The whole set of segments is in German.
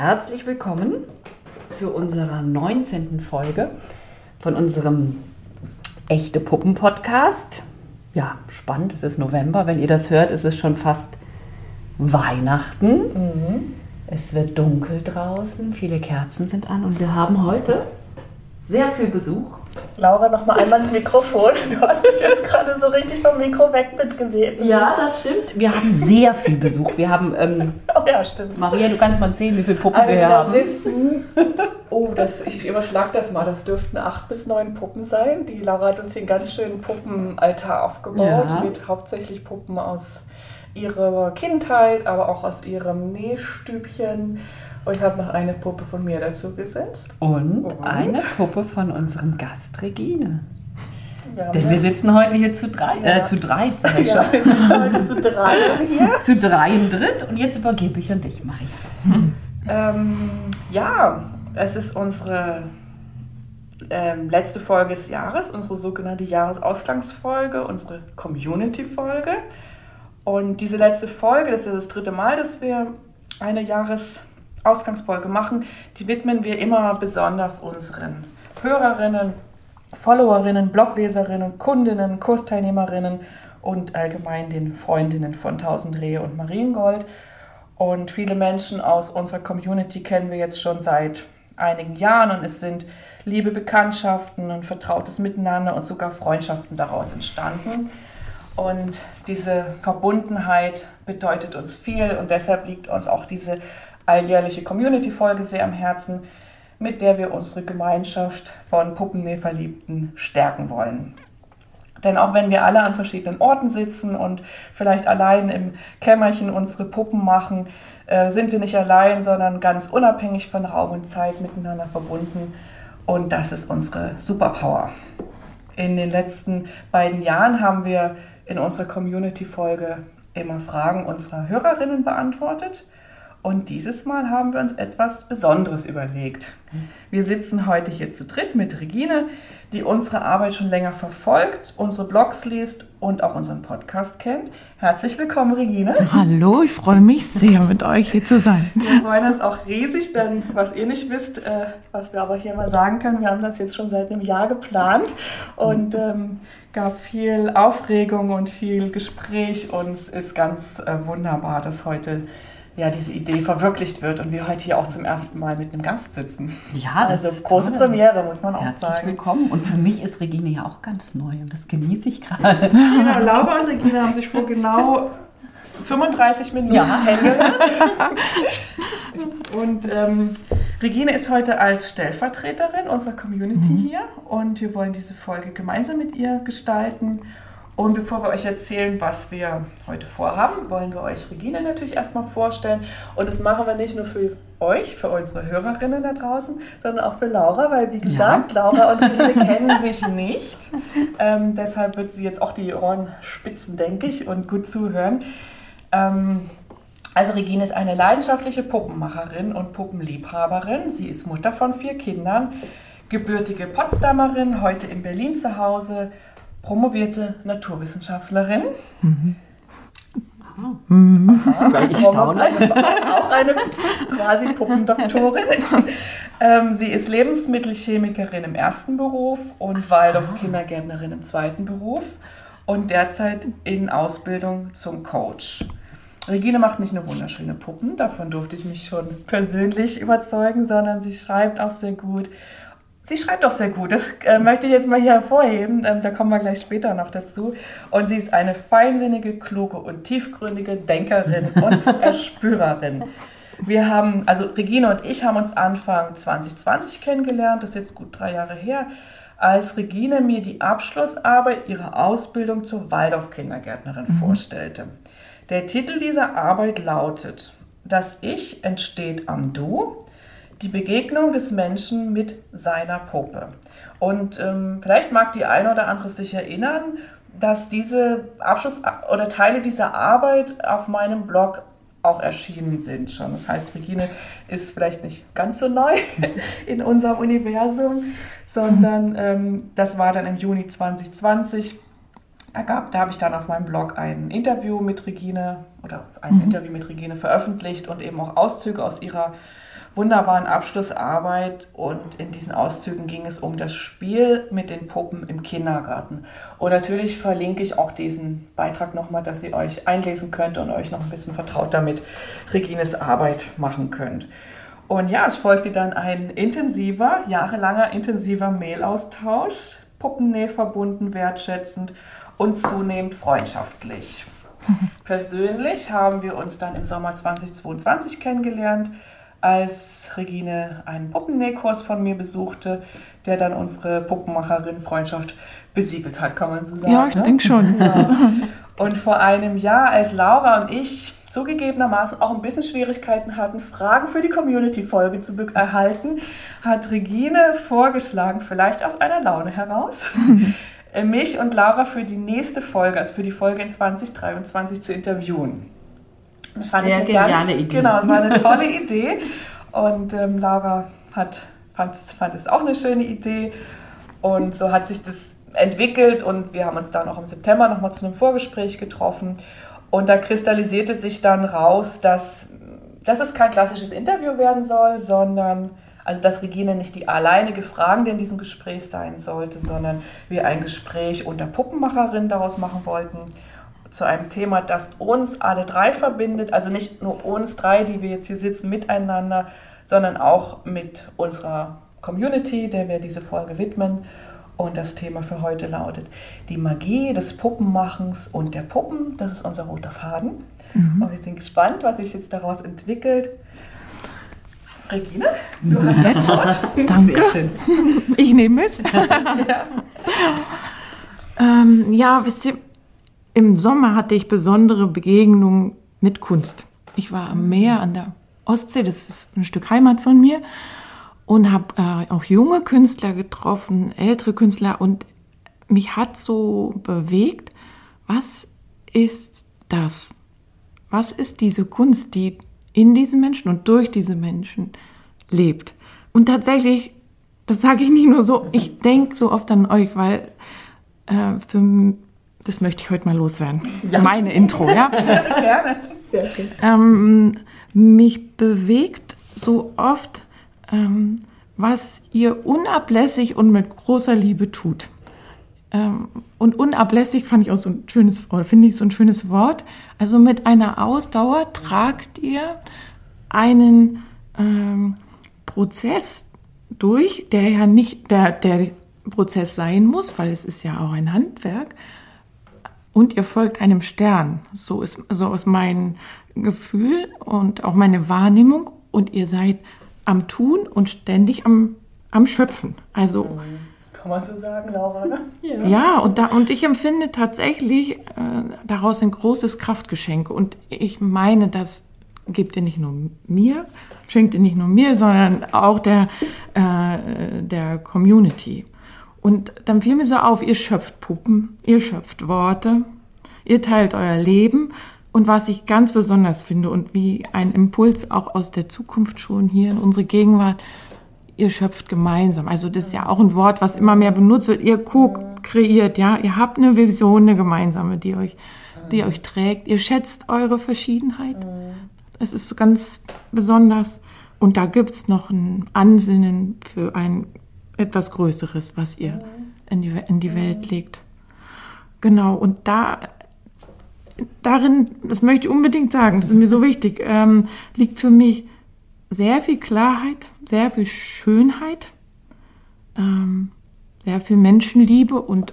Herzlich willkommen zu unserer 19. Folge von unserem Echte Puppen Podcast. Ja, spannend, es ist November. Wenn ihr das hört, ist es schon fast Weihnachten. Mhm. Es wird dunkel draußen, viele Kerzen sind an und wir haben heute sehr viel Besuch. Laura, noch mal einmal ins Mikrofon. Du hast dich jetzt gerade so richtig vom Mikro weg mitgeweben. Ja, das stimmt. Wir haben sehr viel Besuch. Wir haben, ähm, Oh ja, stimmt. Maria, du kannst mal sehen, wie viele Puppen Also wir da haben. sitzen, oh, das, ich überschlag das mal, das dürften acht bis neun Puppen sein. Die Laura hat uns hier einen ganz schönen Puppenaltar aufgebaut Ja. mit hauptsächlich Puppen aus ihrer Kindheit, aber auch aus ihrem Nähstübchen. Und ich habe noch eine Puppe von mir dazu gesetzt. Und, Und? eine Puppe von unserem Gast Regine. Wir haben Denn wir sitzen heute hier zu drei, Ja. äh, zu drei, sag ich ja, heute zu drei hier. Zu drei im Dritt und jetzt übergebe ich an dich, Maria. Ähm, ja, es ist unsere ähm, letzte Folge des Jahres, unsere sogenannte Jahresausgangsfolge, unsere Community-Folge. Und diese letzte Folge, das ist ja das dritte Mal, dass wir eine Jahresausgangsfolge machen, die widmen wir immer besonders unseren Hörerinnen, Followerinnen, Blogleserinnen, Kundinnen, Kursteilnehmerinnen und allgemein den Freundinnen von 1000 Rehe und Mariengold. Und viele Menschen aus unserer Community kennen wir jetzt schon seit einigen Jahren und es sind liebe Bekanntschaften und vertrautes Miteinander und sogar Freundschaften daraus entstanden. Und diese Verbundenheit bedeutet uns viel und deshalb liegt uns auch diese alljährliche Community-Folge sehr am Herzen, mit der wir unsere Gemeinschaft von Puppennähverliebten stärken wollen. Denn auch wenn wir alle an verschiedenen Orten sitzen und vielleicht allein im Kämmerchen unsere Puppen machen, äh, sind wir nicht allein, sondern ganz unabhängig von Raum und Zeit miteinander verbunden. Und das ist unsere Superpower. In den letzten beiden Jahren haben wir in unserer Community-Folge immer Fragen unserer Hörerinnen beantwortet. Und dieses Mal haben wir uns etwas Besonderes überlegt. Wir sitzen heute hier zu dritt mit Regine, die unsere Arbeit schon länger verfolgt, unsere Blogs liest und auch unseren Podcast kennt. Herzlich willkommen, Regine. Hallo, ich freue mich sehr, mit euch hier zu sein. Wir freuen uns auch riesig, denn was ihr nicht wisst, äh, was wir aber hier mal sagen können, wir haben das jetzt schon seit einem Jahr geplant und ähm, gab viel Aufregung und viel Gespräch und es ist ganz äh, wunderbar, dass heute ja, diese Idee verwirklicht wird und wir heute hier auch zum ersten Mal mit einem Gast sitzen. Ja, das also ist große toll. Premiere, muss man auch Herzlich sagen. willkommen. Und für mich ist Regine ja auch ganz neu und das genieße ich gerade. Genau, Laura und Regina haben sich vor genau 35 Minuten Ja. Und ähm, Regine ist heute als Stellvertreterin unserer Community hier und wir wollen diese Folge gemeinsam mit ihr gestalten. Und bevor wir euch erzählen, was wir heute vorhaben, wollen wir euch Regine natürlich erstmal vorstellen. Und das machen wir nicht nur für euch, für unsere Hörerinnen da draußen, sondern auch für Laura, weil wie gesagt, Laura und Regine kennen sich nicht. Ähm, deshalb wird sie jetzt auch die Ohren spitzen, denke ich, und gut zuhören. Ähm, also Regine ist eine leidenschaftliche Puppenmacherin und Puppenliebhaberin. Sie ist Mutter von vier Kindern, gebürtige Potsdamerin, heute in Berlin zu Hause, promovierte Naturwissenschaftlerin. Aha, Ich staune. auch eine quasi Puppendoktorin. ähm, sie ist Lebensmittelchemikerin im ersten Beruf und Waldorf-Kindergärtnerin im zweiten Beruf und derzeit in Ausbildung zum Coach. Regine macht nicht nur wunderschöne Puppen, davon durfte ich mich schon persönlich überzeugen, sondern sie schreibt auch sehr gut. Sie schreibt auch sehr gut, das äh, möchte ich jetzt mal hier hervorheben, ähm, da kommen wir gleich später noch dazu. Und sie ist eine feinsinnige, kluge und tiefgründige Denkerin und Erspürerin. Wir haben, also Regine und ich haben uns Anfang 2020 kennengelernt, das ist jetzt gut drei Jahre her, als Regine mir die Abschlussarbeit ihrer Ausbildung zur Waldorf-Kindergärtnerin vorstellte. Der Titel dieser Arbeit lautet Das Ich entsteht am Du, die Begegnung des Menschen mit seiner Puppe. Und ähm, vielleicht mag die eine oder andere sich erinnern, dass diese Abschluss oder Teile dieser Arbeit auf meinem Blog auch erschienen sind schon. Das heißt, Regine ist vielleicht nicht ganz so neu in unserem Universum, sondern ähm, das war dann im Juni 2020. Da, gab, da habe ich dann auf meinem Blog ein Interview mit Regine oder ein Mhm. Interview mit Regine veröffentlicht und eben auch Auszüge aus ihrer wunderbaren Abschlussarbeit und in diesen Auszügen ging es um das Spiel mit den Puppen im Kindergarten. Und natürlich verlinke ich auch diesen Beitrag nochmal, dass ihr euch einlesen könnt und euch noch ein bisschen vertraut damit Regines Arbeit machen könnt. Und ja, es folgte dann ein intensiver, jahrelanger intensiver Mailaustausch, Puppennähe verbunden, wertschätzend und zunehmend freundschaftlich. Persönlich haben wir uns dann im Sommer 2022 kennengelernt, als Regine einen Puppennähkurs von mir besuchte, der dann unsere Puppenmacherin-Freundschaft besiegelt hat, kann man so sagen. Ja, ich ne? denke schon. Ja. Und vor einem Jahr, als Laura und ich zugegebenermaßen auch ein bisschen Schwierigkeiten hatten, Fragen für die Community-Folge zu erhalten, hat Regine vorgeschlagen, vielleicht aus einer Laune heraus, mich und Laura für die nächste Folge, also für die Folge in 2023 zu interviewen. Das fand Sehr eine geniale Idee. Genau, es war eine tolle Idee. Und ähm, Laura hat, fand, fand es auch eine schöne Idee. Und so hat sich das entwickelt und wir haben uns dann auch im September nochmal zu einem Vorgespräch getroffen. Und da kristallisierte sich dann raus, dass, dass es kein klassisches Interview werden soll, sondern also dass Regine nicht die alleinige Fragende in diesem Gespräch sein sollte, sondern wir ein Gespräch unter Puppenmacherinnen daraus machen wollten zu einem Thema, das uns alle drei verbindet. Also nicht nur uns drei, die wir jetzt hier sitzen, miteinander, sondern auch mit unserer Community, der wir diese Folge widmen. Und das Thema für heute lautet die Magie des Puppenmachens und der Puppen. Das ist unser roter Faden. Mhm. Und wir sind gespannt, was sich jetzt daraus entwickelt. Regine, du hast jetzt. das Wort. Danke. Ich nehme es. ja. ähm, ja, wisst ihr, im Sommer hatte ich besondere Begegnungen mit Kunst. Ich war am Meer an der Ostsee, das ist ein Stück Heimat von mir, und habe äh, auch junge Künstler getroffen, ältere Künstler, und mich hat so bewegt, was ist das? Was ist diese Kunst, die in diesen Menschen und durch diese Menschen lebt? Und tatsächlich, das sage ich nicht nur so, ich denke so oft an euch, weil äh, für das möchte ich heute mal loswerden. Ja. Meine Intro, ja? Gerne, sehr schön. Ähm, mich bewegt so oft, ähm, was ihr unablässig und mit großer Liebe tut. Ähm, und unablässig fand ich auch so ein schönes, oder finde ich so ein schönes Wort. Also mit einer Ausdauer tragt ihr einen ähm, Prozess durch, der ja nicht der, der Prozess sein muss, weil es ist ja auch ein Handwerk, und ihr folgt einem Stern. So ist, so ist mein Gefühl und auch meine Wahrnehmung. Und ihr seid am Tun und ständig am, am Schöpfen. Also. Kann man so sagen, Laura, ne? Ja, ja und, da, und ich empfinde tatsächlich äh, daraus ein großes Kraftgeschenk. Und ich meine, das gibt ihr nicht nur mir, schenkt ihr nicht nur mir, sondern auch der, äh, der Community. Und dann fiel mir so auf, ihr schöpft Puppen, ihr schöpft Worte, ihr teilt euer Leben. Und was ich ganz besonders finde und wie ein Impuls auch aus der Zukunft schon hier in unsere Gegenwart, ihr schöpft gemeinsam. Also das ist ja auch ein Wort, was immer mehr benutzt wird. Ihr co-kreiert, ja. Ihr habt eine Vision, eine gemeinsame, die euch, die euch trägt. Ihr schätzt eure Verschiedenheit. Es ist ganz besonders. Und da gibt es noch ein Ansinnen für ein etwas Größeres, was ihr in die, in die Welt legt. Genau, und da, darin, das möchte ich unbedingt sagen, das ist mir so wichtig, ähm, liegt für mich sehr viel Klarheit, sehr viel Schönheit, ähm, sehr viel Menschenliebe und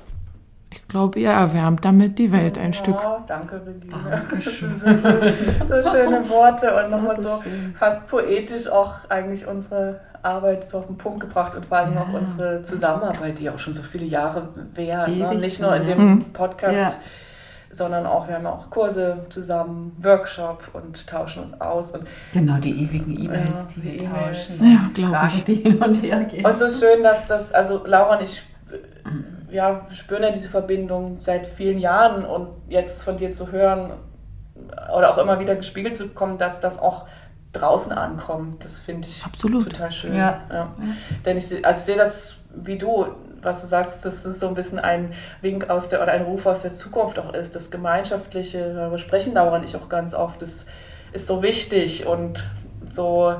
ich glaube, ihr erwärmt damit die Welt ein ja, Stück. Danke, Regina. Dankeschön. So, so, schöne Worte und nochmal so fast poetisch auch eigentlich unsere Arbeit so auf den Punkt gebracht und vor allem ja. auch unsere Zusammenarbeit, die auch schon so viele Jahre wären. Ne? Nicht nur in dem mhm. Podcast, ja. sondern auch, wir haben auch Kurse zusammen, Workshop und tauschen uns aus. Und genau, die ewigen E-Mails, ja, die, die wir tauschen. Ja, glaube ich. Die hin und her gehen. Und so schön, dass das, also Laura und ich ja, spüren ja diese Verbindung seit vielen Jahren und jetzt von dir zu hören oder auch immer wieder gespiegelt zu bekommen, dass das auch draußen ankommt. Das finde ich Absolut. total schön. Ja. ja. Denn ich, also ich sehe das wie du, was du sagst, dass das so ein bisschen ein Wink aus der oder ein Ruf aus der Zukunft auch ist. Das Gemeinschaftliche, wir sprechen daran ich auch ganz oft, das ist so wichtig und so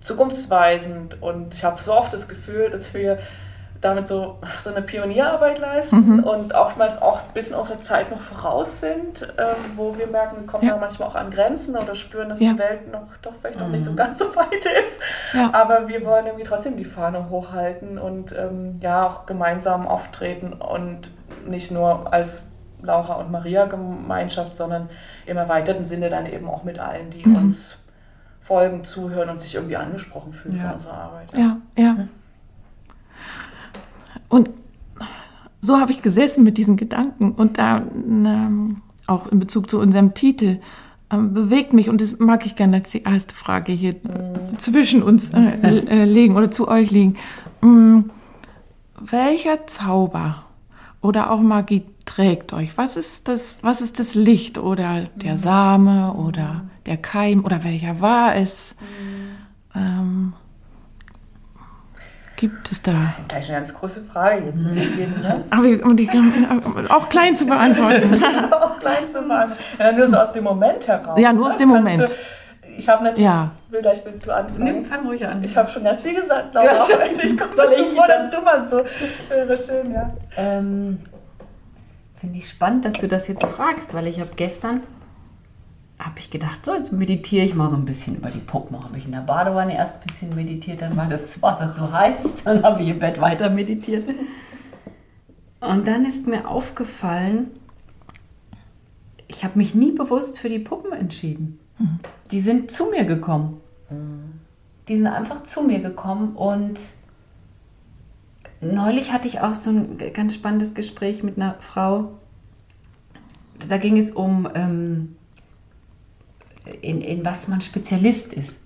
zukunftsweisend. Und ich habe so oft das Gefühl, dass wir damit so, so eine Pionierarbeit leisten Mhm. und oftmals auch ein bisschen unserer Zeit noch voraus sind, ähm, wo wir merken, wir kommen Ja. da manchmal auch an Grenzen oder spüren, dass Ja. die Welt noch doch vielleicht noch nicht so ganz so weit ist. Ja. Aber wir wollen irgendwie trotzdem die Fahne hochhalten und ähm, ja auch gemeinsam auftreten und nicht nur als Laura und Maria Gemeinschaft, sondern im erweiterten Sinne dann eben auch mit allen, die Mhm. uns folgen, zuhören und sich irgendwie angesprochen fühlen von unserer Arbeit. Ja, ja. Und so habe ich gesessen mit diesen Gedanken und da ähm, auch in Bezug zu unserem Titel ähm, bewegt mich und das mag ich gerne als die erste Frage hier äh, zwischen uns äh, äh, legen oder zu euch legen. Mm, welcher Zauber oder auch Magie trägt euch? Was ist das, was ist das Licht oder der Same oder der Keim oder welcher war es? Ähm, gibt es da? Gleich eine ganz große Frage jetzt zu Beginn, ne? Aber die, um die auch klein zu beantworten. auch gleich zu machen. Ja, nur so aus dem Moment heraus. Ja, nur aus Das dem Moment. Du, ich habe natürlich, Ja. vielleicht willst du anfangen. Nimm, fang ruhig an. Ich habe schon ganz viel gesagt, Laura. Ja, schon. Ich komme so ich vor, dass du mal so wäre schön, ja. Ähm, Finde ich spannend, dass du das jetzt fragst, weil ich habe gestern, habe ich gedacht, so jetzt meditiere ich mal so ein bisschen über die Puppen. Habe ich in der Badewanne erst ein bisschen meditiert, dann war das Wasser zu heiß, dann habe ich im Bett weiter meditiert. Und dann ist mir aufgefallen, ich habe mich nie bewusst für die Puppen entschieden. Die sind zu mir gekommen. Die sind einfach zu mir gekommen und Neulich hatte ich auch so ein ganz spannendes Gespräch mit einer Frau. Da ging es um, ähm, in, in was man Spezialist ist.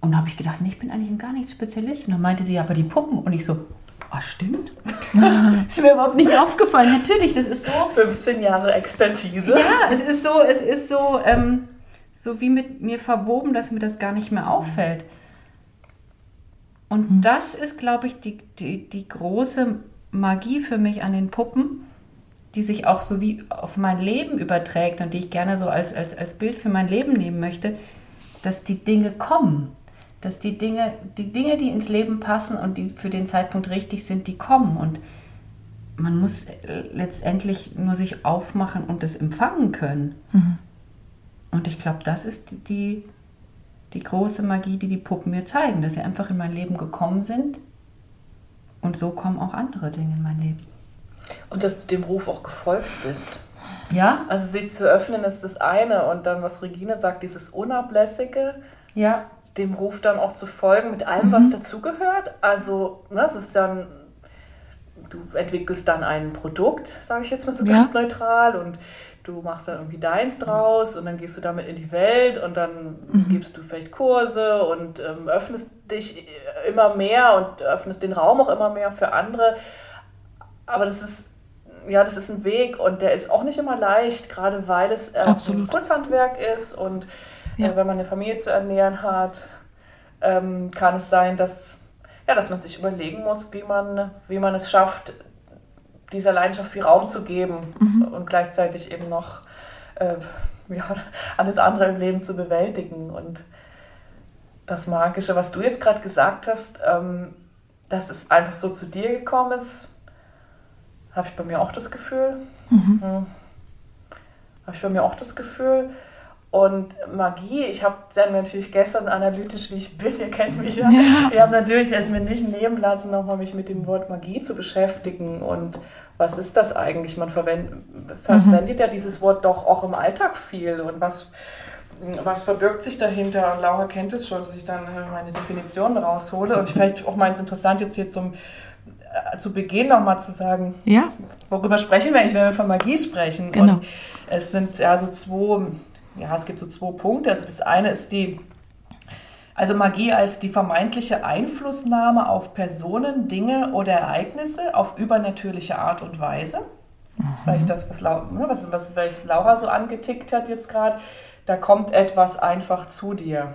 Und da habe ich gedacht, nee, ich bin eigentlich in gar nicht Spezialist. Und dann meinte sie, ja, aber die Puppen. Und ich so, ah, stimmt. ist mir überhaupt nicht aufgefallen. Natürlich, das ist so. 15 Jahre Expertise. Ja, es ist so, es ist so, ähm, so wie mit mir verwoben, dass mir das gar nicht mehr auffällt. Und das ist, glaube ich, die, die, die große Magie für mich an den Puppen, die sich auch so wie auf mein Leben überträgt und die ich gerne so als, als, als Bild für mein Leben nehmen möchte, dass die Dinge kommen. Dass die Dinge, die Dinge, die ins Leben passen und die für den Zeitpunkt richtig sind, die kommen. Und man muss äh, letztendlich nur sich aufmachen und das empfangen können. Und ich glaube, das ist die, die große Magie, die die Puppen mir zeigen, dass sie einfach in mein Leben gekommen sind. Und so kommen auch andere Dinge in mein Leben. Und dass du dem Ruf auch gefolgt bist. Ja? Also sich zu öffnen ist das eine und dann, was Regine sagt, dieses Unablässige, Ja. dem Ruf dann auch zu folgen mit allem, was dazugehört. Also, ne, es ist dann, du entwickelst dann ein Produkt, sage ich jetzt mal so Ja. ganz neutral und du machst dann irgendwie deins draus und dann gehst du damit in die Welt und dann gibst du vielleicht Kurse und ähm, öffnest dich immer mehr und öffnest den Raum auch immer mehr für andere. Aber das ist, ja, das ist ein Weg und der ist auch nicht immer leicht, gerade weil es äh, Kurzhandwerk ist und Ja. äh, wenn man eine Familie zu ernähren hat, ähm, kann es sein, dass, ja, dass man sich überlegen muss, wie man, wie man es schafft, dieser Leidenschaft viel Raum zu geben und gleichzeitig eben noch äh, ja, alles andere im Leben zu bewältigen. Und das Magische, was du jetzt gerade gesagt hast, ähm, dass es einfach so zu dir gekommen ist, habe ich bei mir auch das Gefühl. Mhm. Habe ich bei mir auch das Gefühl. Und Magie, ich habe dann natürlich gestern analytisch, wie ich bin, ihr kennt mich ja, Ja. ich habe natürlich es mir nicht nehmen lassen, nochmal mich mit dem Wort Magie zu beschäftigen und was ist das eigentlich? Man verwendet, verwendet ja dieses Wort doch auch im Alltag viel und was, was verbirgt sich dahinter? Und Laura kennt es schon, dass ich dann äh, meine Definition raushole und vielleicht auch mal interessant jetzt hier zum zu Beginn nochmal zu sagen, Ja? worüber sprechen wir eigentlich, wenn wir von Magie sprechen? Genau. Und es sind ja so zwei, ja, es gibt so zwei Punkte. Also das eine ist die, also Magie als die vermeintliche Einflussnahme auf Personen, Dinge oder Ereignisse auf übernatürliche Art und Weise. Das ist vielleicht das, was, Lau ne, was, was vielleicht Laura so angetickt hat jetzt gerade. Da kommt etwas einfach zu dir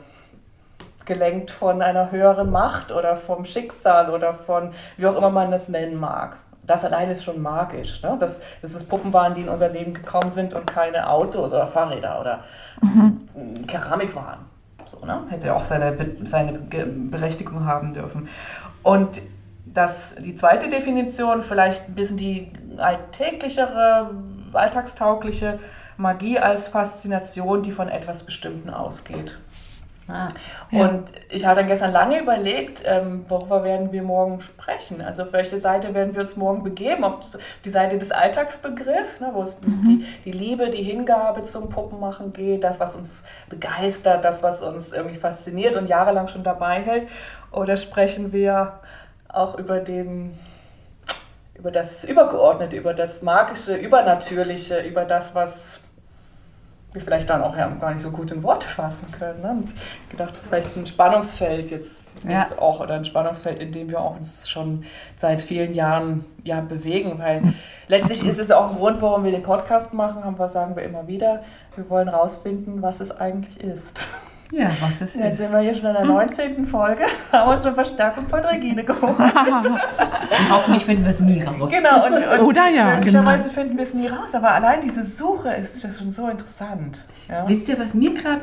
gelenkt von einer höheren Macht oder vom Schicksal oder von, wie auch immer man das nennen mag. Das allein ist schon magisch. Ne? Das, das ist Puppenwaren, die in unser Leben gekommen sind und keine Autos oder Fahrräder oder mm, Keramikwaren. So, ne? Hätte auch seine, seine Berechtigung haben dürfen. Und das, die zweite Definition, vielleicht ein bisschen die alltäglichere, alltagstaugliche Magie als Faszination, die von etwas Bestimmten ausgeht. Ah, Ja. Und ich habe dann gestern lange überlegt, ähm, worüber werden wir morgen sprechen? Also auf welche Seite werden wir uns morgen begeben? Auf die Seite des Alltagsbegriffs, ne, wo es um die, die Liebe, die Hingabe zum Puppenmachen geht, das, was uns begeistert, das, was uns irgendwie fasziniert und jahrelang schon dabei hält. Oder sprechen wir auch über den über das Übergeordnete, über das Magische, Übernatürliche, über das, was wir vielleicht dann auch ja gar nicht so gut in Worte fassen können. Ne? Und gedacht, das ist vielleicht ein Spannungsfeld jetzt Ja. ist auch oder ein Spannungsfeld, in dem wir auch uns schon seit vielen Jahren ja bewegen, weil letztlich ist es auch ein Grund, warum wir den Podcast machen, haben wir sagen wir immer wieder, wir wollen rausfinden, was es eigentlich ist. Ja, was ist Jetzt jetzt? sind wir hier schon in der 19. Folge, haben uns schon Verstärkung von Regine geholt. Und hoffentlich finden wir es nie raus. Genau, und, und Oder ja, möglicherweise finden wir es nie raus, aber allein diese Suche ist das schon so interessant. Ja? Wisst ihr, was mir gerade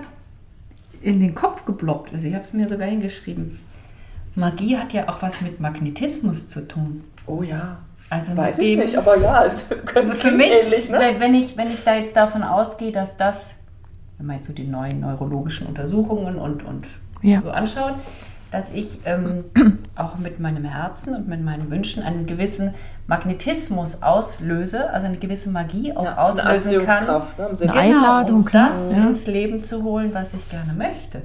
in den Kopf geblockt ist? Ich habe es mir sogar hingeschrieben. Magie hat ja auch was mit Magnetismus zu tun. Oh ja, Also weiß ich nicht, aber ja, es könnte Für mich, ähnlich, ne? wenn, ich, wenn ich da jetzt davon ausgehe, dass das, wenn man jetzt so die neuen neurologischen Untersuchungen und, und Ja. so anschaut, dass ich ähm, auch mit meinem Herzen und mit meinen Wünschen einen gewissen Magnetismus auslöse, also eine gewisse Magie auch auslösen kann. Ne, im Sinne- Eine Einladung, um das ja. ins Leben zu holen, was ich gerne möchte.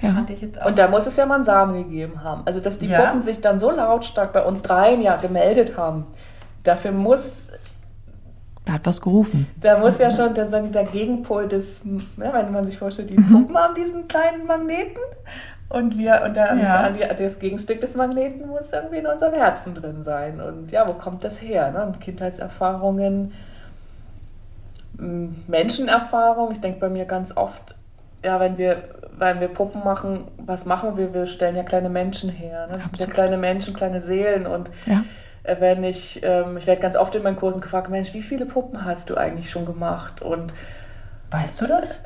Ja. Fand ich jetzt auch. Und da muss es ja mal einen Samen gegeben haben. Also, dass die Ja. Puppen sich dann so lautstark bei uns dreien ja gemeldet haben. Dafür muss, Da hat was gerufen. da muss ja schon der, der Gegenpol des, ne, wenn man sich vorstellt, die Puppen haben diesen kleinen Magneten und wir, und der, Ja. das Gegenstück des Magneten muss irgendwie in unserem Herzen drin sein. Und ja, wo kommt das her? Ne? Kindheitserfahrungen, Menschenerfahrung. Ich denke bei mir ganz oft, ja, wenn wir, wenn wir Puppen machen, was machen wir? Wir stellen ja kleine Menschen her. Ne? Das sind ja kleine Menschen, kleine Seelen. Und Ja. Äh, wenn ich, ähm, ich werde ganz oft in meinen Kursen gefragt, Mensch, wie viele Puppen hast du eigentlich schon gemacht? Und weißt du das?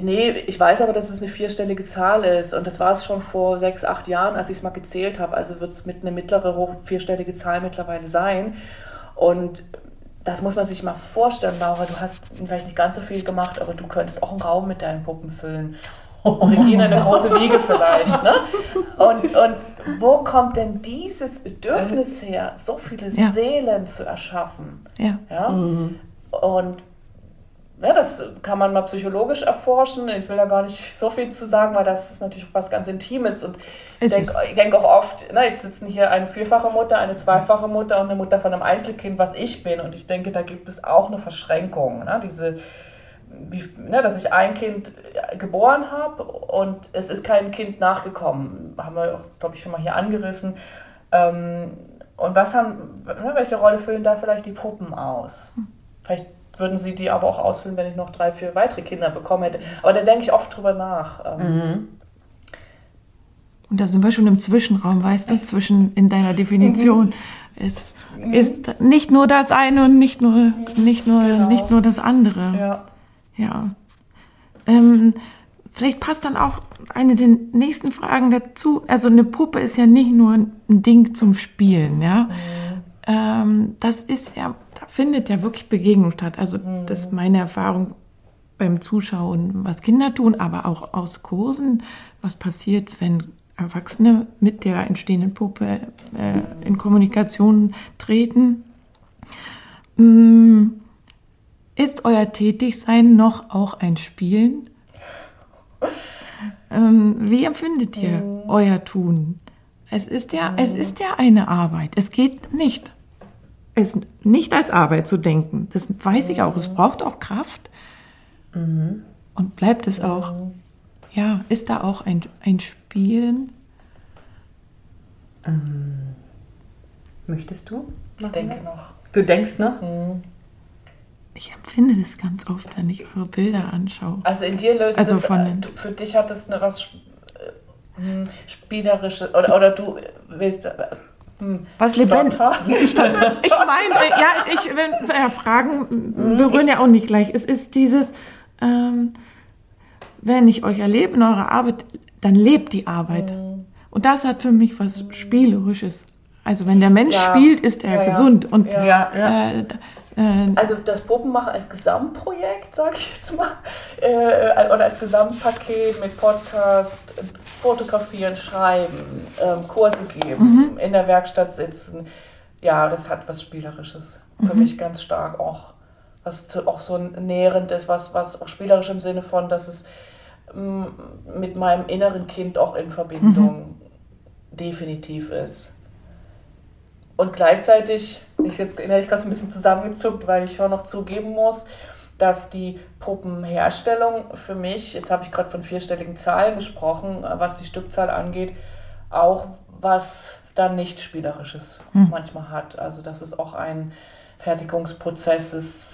Nee, ich weiß aber, dass es eine vierstellige Zahl ist. Und das war es schon vor sechs, acht Jahren, als ich es mal gezählt habe. Also wird es mit eine mittlere, hoch vierstellige Zahl mittlerweile sein. Und das muss man sich mal vorstellen, Laura. Du hast vielleicht nicht ganz so viel gemacht, aber du könntest auch einen Raum mit deinen Puppen füllen. Regina eine große Wiege vielleicht. Ne? Und, und wo kommt denn dieses Bedürfnis her, so viele Ja. Seelen zu erschaffen? Ja. Ja? Und ne, das kann man mal psychologisch erforschen. Ich will da gar nicht so viel zu sagen, weil das ist natürlich auch was ganz Intimes. Und ich denke denk auch oft, ne, jetzt sitzen hier eine vierfache Mutter, eine zweifache Mutter und eine Mutter von einem Einzelkind, was ich bin. Und ich denke, da gibt es auch eine Verschränkung. Ne? Diese, wie, ne, dass ich ein Kind äh, geboren habe und es ist kein Kind nachgekommen. Haben wir auch, glaube ich, schon mal hier angerissen. Ähm, und was haben, ne, welche Rolle füllen da vielleicht die Puppen aus? Vielleicht würden sie die aber auch ausfüllen, wenn ich noch drei, vier weitere Kinder bekommen hätte. Aber da denke ich oft drüber nach. Ähm, Und da sind wir schon im Zwischenraum, weißt du, zwischen in deiner Definition. Es ist nicht nur das eine und nicht nur, nicht nur, Genau. nicht nur das andere. Ja. Ja. Ähm, vielleicht passt dann auch eine der nächsten Fragen dazu. Also eine Puppe ist ja nicht nur ein Ding zum Spielen, ja. Ähm, das ist ja, da findet ja wirklich Begegnung statt. Also das ist meine Erfahrung beim Zuschauen, was Kinder tun, aber auch aus Kursen, was passiert, wenn Erwachsene mit der entstehenden Puppe äh, in Kommunikation treten. Mm, ist euer Tätigsein noch auch ein Spielen? Ähm, wie empfindet ihr euer Tun? Es ist ja, es ist ja eine Arbeit. Es geht nicht, es nicht als Arbeit zu denken. Das weiß ich auch. Es braucht auch Kraft. Und bleibt es auch. Ja, ist da auch ein, ein Spielen? Möchtest du? Ich denke noch. Du denkst, ne? Ich empfinde das ganz oft, wenn ich eure Bilder anschaue. Also in dir löst Also es, von äh, für dich hat es eine was äh, hm, Spielerisches oder, oder du willst. äh, hm, Was lebendig. Ich meine, ja, ich, wenn, ja, Fragen berühren ja auch nicht gleich. Es ist dieses, ähm, wenn ich euch erlebe in eurer Arbeit, dann lebt die Arbeit. Mhm. Und das hat für mich was Spielerisches. Also wenn der Mensch Ja. spielt, ist er Ja, ja. gesund. Und Ja. Ja, äh, Also das Puppenmachen als Gesamtprojekt, sage ich jetzt mal, äh, oder als Gesamtpaket mit Podcast, äh, Fotografieren, Schreiben, ähm, Kurse geben, in der Werkstatt sitzen, ja, das hat was Spielerisches. Für mich ganz stark auch, was zu, auch so ein Nährendes, was, was auch spielerisch im Sinne von, dass es mm, mit meinem inneren Kind auch in Verbindung definitiv ist. Und gleichzeitig, ich jetzt innerlich gerade ein bisschen zusammengezuckt, weil ich schon noch zugeben muss, dass die Puppenherstellung für mich, jetzt habe ich gerade von vierstelligen Zahlen gesprochen, was die Stückzahl angeht, auch was dann nicht Spielerisches manchmal hat. Also dass es auch ein Fertigungsprozess ist,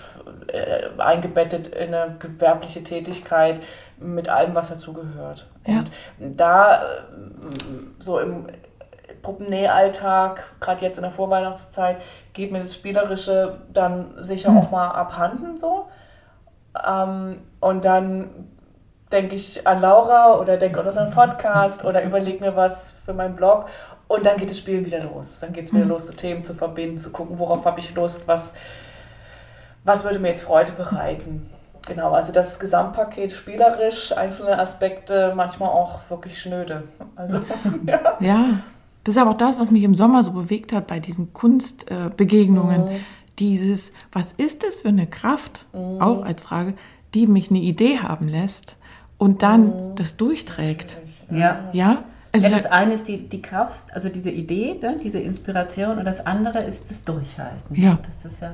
äh, eingebettet in eine gewerbliche Tätigkeit mit allem, was dazugehört. Ja. Und da äh, so im Puppennähalltag, gerade jetzt in der Vorweihnachtszeit, geht mir das Spielerische dann sicher auch mal abhanden so. Ähm, und dann denke ich an Laura oder denke an unseren Podcast oder überlege mir was für meinen Blog und dann geht das Spielen wieder los. Dann geht es wieder los, so Themen zu verbinden, zu gucken, worauf habe ich Lust, was, was würde mir jetzt Freude bereiten. Genau, also das Gesamtpaket spielerisch, einzelne Aspekte, manchmal auch wirklich schnöde. Also, ja. Ja, das ist aber auch das, was mich im Sommer so bewegt hat bei diesen Kunstbegegnungen. Äh, Begegnungen. Mhm. Dieses, was ist das für eine Kraft, auch als Frage, die mich eine Idee haben lässt und dann Mhm. das durchträgt. ja. Ja? Also ja, da- das eine ist die, die Kraft, also diese Idee, ne, diese Inspiration und das andere ist das Durchhalten. Ja. Das ist ja,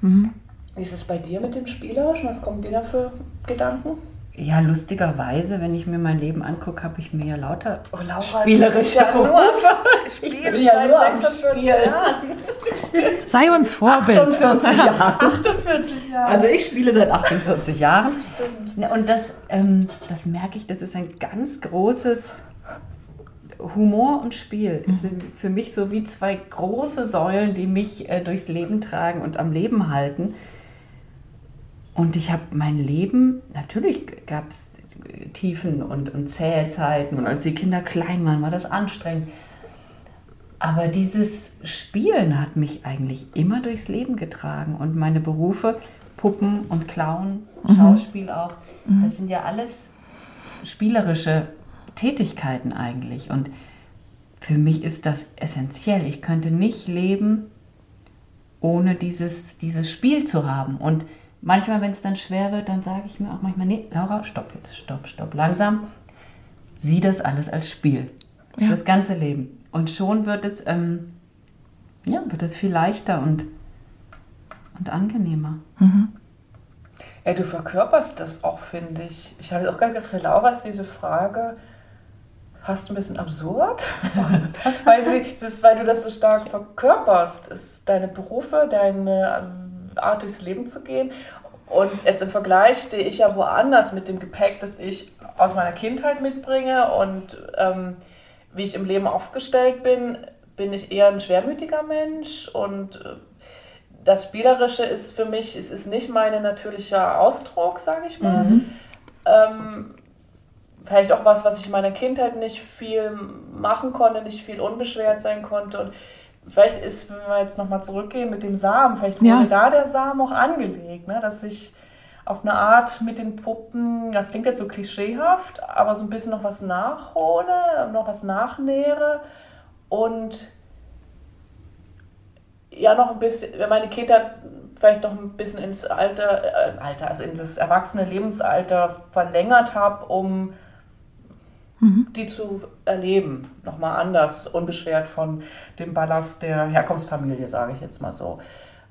Wie ist es bei dir mit dem Spielerischen? Was kommen dir da für Gedanken? Ja, lustigerweise, wenn ich mir mein Leben angucke, habe ich mir ja lauter Oh, Laura, spielerische ja Berufe. Ich bin ja nur am 46 Spielen. Jahren. sei uns Vorbild. 48 Jahre. 48 Jahre. Also ich spiele seit 48 Jahren. Stimmt. Ja, Und das, ähm, das merke ich, das ist ein ganz großes Humor und Spiel. Es sind für mich so wie zwei große Säulen, die mich äh, durchs Leben tragen und am Leben halten. Und ich habe mein Leben, natürlich gab es Tiefen und, und zähe Zeiten und als die Kinder klein waren, war das anstrengend. Aber dieses Spielen hat mich eigentlich immer durchs Leben getragen und meine Berufe, Puppen und Clown, Schauspiel auch, das sind ja alles spielerische Tätigkeiten eigentlich. Und für mich ist das essentiell. Ich könnte nicht leben, ohne dieses, dieses Spiel zu haben. Und manchmal, wenn es dann schwer wird, dann sage ich mir auch manchmal, nee, Laura, stopp jetzt, stopp, stopp, langsam. Sieh das alles als Spiel. Ja. Das ganze Leben. Und schon wird es, ähm, ja, wird es viel leichter und, und angenehmer. Ja, du verkörperst das auch, finde ich. Ich habe auch ganz gedacht, für Laura ist diese Frage fast ein bisschen absurd. weil, sie, es ist, weil du das so stark verkörperst. Es ist deine Berufe, deine ähm, Art durchs Leben zu gehen. Und jetzt im Vergleich stehe ich ja woanders mit dem Gepäck, das ich aus meiner Kindheit mitbringe und ähm, wie ich im Leben aufgestellt bin, bin ich eher ein schwermütiger Mensch und äh, das Spielerische ist für mich, es ist nicht mein natürlicher Ausdruck, sage ich mal. Ähm, vielleicht auch was, was ich in meiner Kindheit nicht viel machen konnte, nicht viel unbeschwert sein konnte. Und vielleicht ist, wenn wir jetzt nochmal zurückgehen mit dem Samen, vielleicht wurde Ja. da der Samen auch angelegt, ne? dass ich auf eine Art mit den Puppen, das klingt jetzt so klischeehaft, aber so ein bisschen noch was nachhole, noch was nachnähere und ja noch ein bisschen, wenn meine Kindheit vielleicht noch ein bisschen ins Alter, äh, Alter, also in das erwachsene Lebensalter verlängert habe, um die zu erleben, nochmal anders, unbeschwert von dem Ballast der Herkunftsfamilie, sage ich jetzt mal so.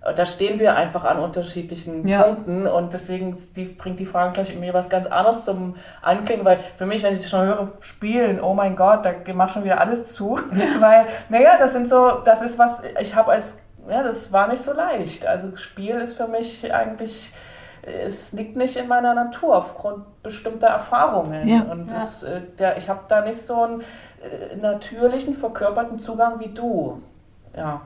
Äh, Da stehen wir einfach an unterschiedlichen Ja. Punkten und deswegen die, bringt die Frage gleich irgendwie was ganz anderes zum Anklingen, weil für mich, wenn ich schon höre, spielen, oh mein Gott, da macht schon wieder alles zu, weil, naja, das sind so, das ist was, ich habe als, ja, das war nicht so leicht. Also Spiel ist für mich eigentlich, es liegt nicht in meiner Natur aufgrund bestimmter Erfahrungen. Ja. und Ja. Das, äh, der, ich habe da nicht so einen äh, natürlichen, verkörperten Zugang wie du. Ja.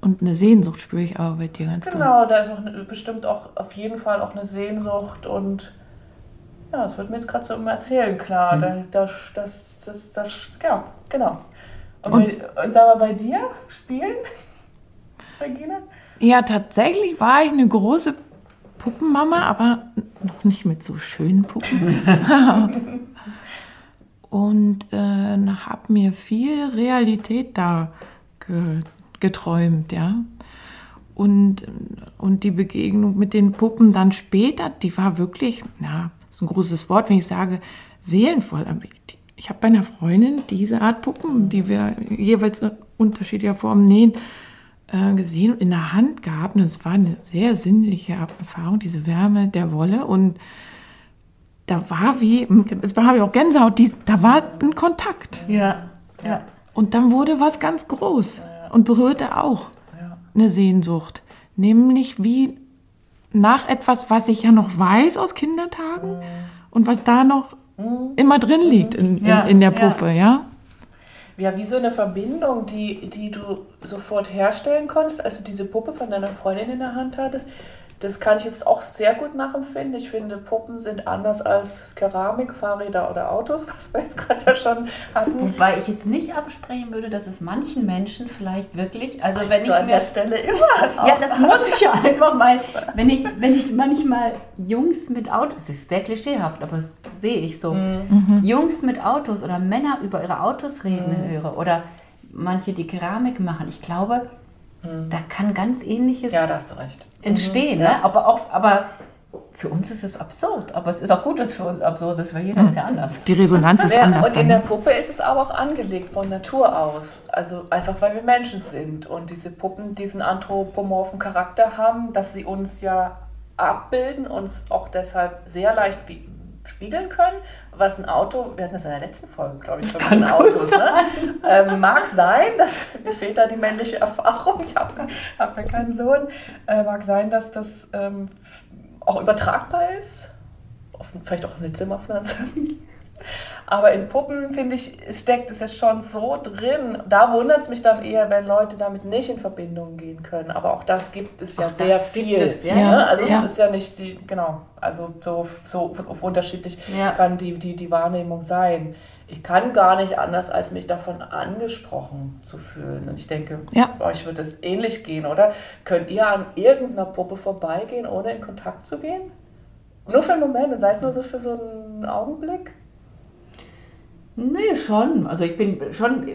Und eine Sehnsucht spüre ich aber bei dir ganz doll. Genau, da ist auch bestimmt auch auf jeden Fall auch eine Sehnsucht und Ja, das wird mir jetzt gerade so im Erzählen klar. Mhm. Da, das, das, das, das, ja, genau. Und, Und- bei, und sag mal, bei dir spielen, Regina? Ja, tatsächlich war ich eine große Puppenmama, aber noch nicht mit so schönen Puppen. und äh, habe mir viel Realität da ge geträumt, ja. Und, und die Begegnung mit den Puppen dann später, die war wirklich, ja, ist ein großes Wort, wenn ich sage, seelenvoll. Ich habe bei einer Freundin diese Art Puppen, die wir jeweils in unterschiedlicher Form nähen, äh, gesehen und in der Hand gehabt. Und es war eine sehr sinnliche Erfahrung, diese Wärme der Wolle. Und da war wie, es habe ich auch Gänsehaut, die, da war ein Kontakt. Ja, ja. Und dann wurde was ganz groß und berührte auch Ja. eine Sehnsucht. Nämlich wie nach etwas, was ich ja noch weiß aus Kindertagen und was da noch immer drin liegt in, in, in der. Puppe, ja? Ja, wie so eine Verbindung, die, die du sofort herstellen konntest, als du diese Puppe von deiner Freundin in der Hand hattest. Das kann ich jetzt auch sehr gut nachempfinden. Ich finde, Puppen sind anders als Keramik, Fahrräder oder Autos, was wir jetzt gerade ja schon hatten. Wobei ich jetzt nicht absprechen würde, dass es manchen Menschen vielleicht wirklich, also Das wenn sagst ich an mir der Stelle immer. Ja, das muss ich ja einfach mal, wenn ich, wenn ich manchmal Jungs mit Autos, es ist sehr klischeehaft, aber das sehe ich so, Jungs mit Autos oder Männer über ihre Autos reden höre oder manche, die Keramik machen, ich glaube, da kann ganz ähnliches Ja, da hast du recht. entstehen. Mhm, ja. ne? aber, auch, aber für uns ist es absurd, aber es ist auch gut, dass es für uns absurd ist, weil jeder ist ja anders. Die Resonanz ist Ja, anders und in der dann. Puppe ist es aber auch angelegt von Natur aus. Also einfach weil wir Menschen sind und diese Puppen diesen anthropomorphen Charakter haben, dass sie uns ja abbilden, uns auch deshalb sehr leicht wie- spiegeln können. Was ein Auto, wir hatten das in der letzten Folge, glaube ich, schon kann mit den gut Autos. Ne? Ähm, mag sein, dass, mir fehlt da die männliche Erfahrung, ich habe hab ja keinen Sohn. Äh, mag sein, dass das ähm, auch übertragbar ist. Auf, vielleicht auch auf eine Zimmerpflanze. Aber in Puppen, finde ich, steckt es ja schon so drin. Da wundert es mich dann eher, wenn Leute damit nicht in Verbindung gehen können. Aber auch das gibt es ja Auch sehr das gibt viel. es, ja, ne? ja, Also sehr. es ist ja nicht die, genau, also so, so auf unterschiedlich Ja. kann die, die, die Wahrnehmung sein. Ich kann gar nicht anders, als mich davon angesprochen zu fühlen. Und ich denke, Ja. bei euch wird es ähnlich gehen, oder? Könnt ihr an irgendeiner Puppe vorbeigehen, ohne in Kontakt zu gehen? Nur für einen Moment und sei es nur so für so einen Augenblick? Nee, schon. Also ich bin schon,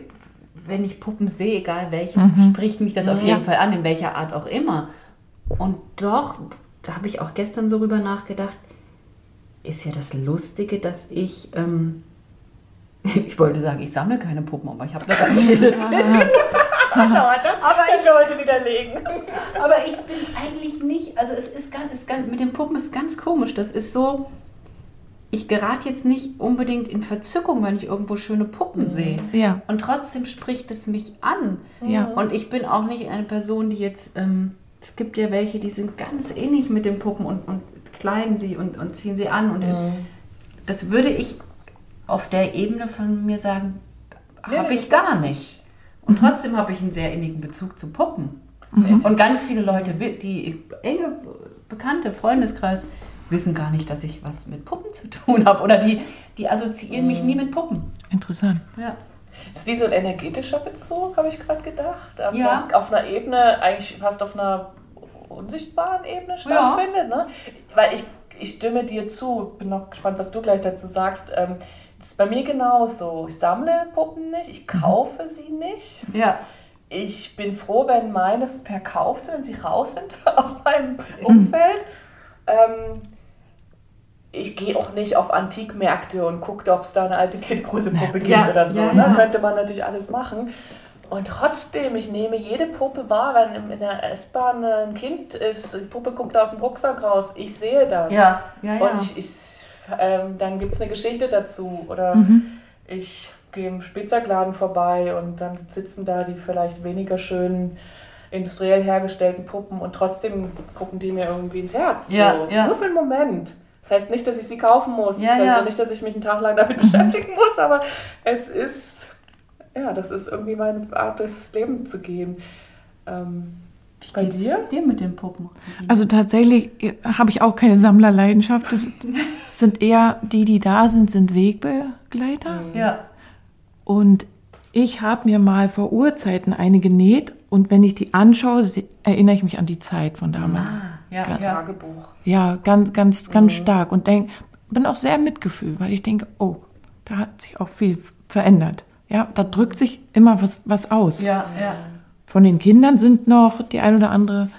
wenn ich Puppen sehe, egal welche, Mhm. spricht mich das auf Ja. jeden Fall an, in welcher Art auch immer. Und doch, da habe ich auch gestern so drüber nachgedacht, ist ja das Lustige, dass ich, ähm, ich wollte sagen, ich sammle keine Puppen, aber ich habe da ganz vieles. Aber das Aber wir heute widerlegen. aber ich bin eigentlich nicht, also es ist ganz, ist ganz, mit den Puppen ist ganz komisch. Das ist so, ich gerate jetzt nicht unbedingt in Verzückung, wenn ich irgendwo schöne Puppen sehe. Ja, Und trotzdem spricht es mich an. ja. Und ich bin auch nicht eine Person, die jetzt, ähm, es gibt ja welche, die sind ganz ähnlich mit den Puppen und, und kleiden sie und, und ziehen sie an. Und das würde ich auf der Ebene von mir sagen, Nee, habe nee, ich gar nicht. Und trotzdem habe ich einen sehr innigen Bezug zu Puppen. Und ganz viele Leute, die enge Bekannte, Freundeskreis, wissen gar nicht, dass ich was mit Puppen zu tun habe. Oder die, die assoziieren mich nie mit Puppen. Interessant. Ja. Das ist wie so ein energetischer Bezug, habe ich gerade gedacht. Auf, Ja. einer, auf einer Ebene, eigentlich fast auf einer unsichtbaren Ebene stattfindet. Ne? Weil ich, ich stimme dir zu, bin noch gespannt, was du gleich dazu sagst. Ähm, das ist bei mir genauso. Ich sammle Puppen nicht, ich kaufe sie nicht. Ja. Ich bin froh, wenn meine verkauft sind, wenn sie raus sind aus meinem Umfeld. Ähm, ich gehe auch nicht auf Antikmärkte und gucke, ob es da eine alte Kindgruselpuppe gibt Ja, oder so. ja, ne? ja. Könnte man natürlich alles machen. Und trotzdem, ich nehme jede Puppe wahr, wenn in der S-Bahn ein Kind ist, die Puppe guckt aus dem Rucksack raus, ich sehe das. Ja, ja, ja. Und ich, ich, ähm, dann gibt es eine Geschichte dazu. Oder Mhm. ich gehe im Spielzeugladen vorbei und dann sitzen da die vielleicht weniger schönen industriell hergestellten Puppen und trotzdem gucken die mir irgendwie ins Herz. Ja, so. ja. Nur für einen Moment. Das heißt nicht, dass ich sie kaufen muss. Ja, das heißt ja. auch nicht, dass ich mich einen Tag lang damit beschäftigen muss, aber es ist, ja, das ist irgendwie meine Art, das Leben zu gehen. Ähm, bei dir? dir mit den Puppen? Also tatsächlich äh, habe ich auch keine Sammlerleidenschaft. Das sind eher die, die da sind, sind Wegbegleiter. Ja. Und ich habe mir mal vor Urzeiten eine genäht und wenn ich die anschaue, erinnere ich mich an die Zeit von damals. Ah, ja, Ja. ja. Tagebuch. Ja, ganz, ganz, ganz stark. Und denk, bin auch sehr Mitgefühl, weil ich denke, oh, da hat sich auch viel verändert. Ja, da drückt sich immer was, was aus. Ja, ja. Von den Kindern sind noch die ein oder andere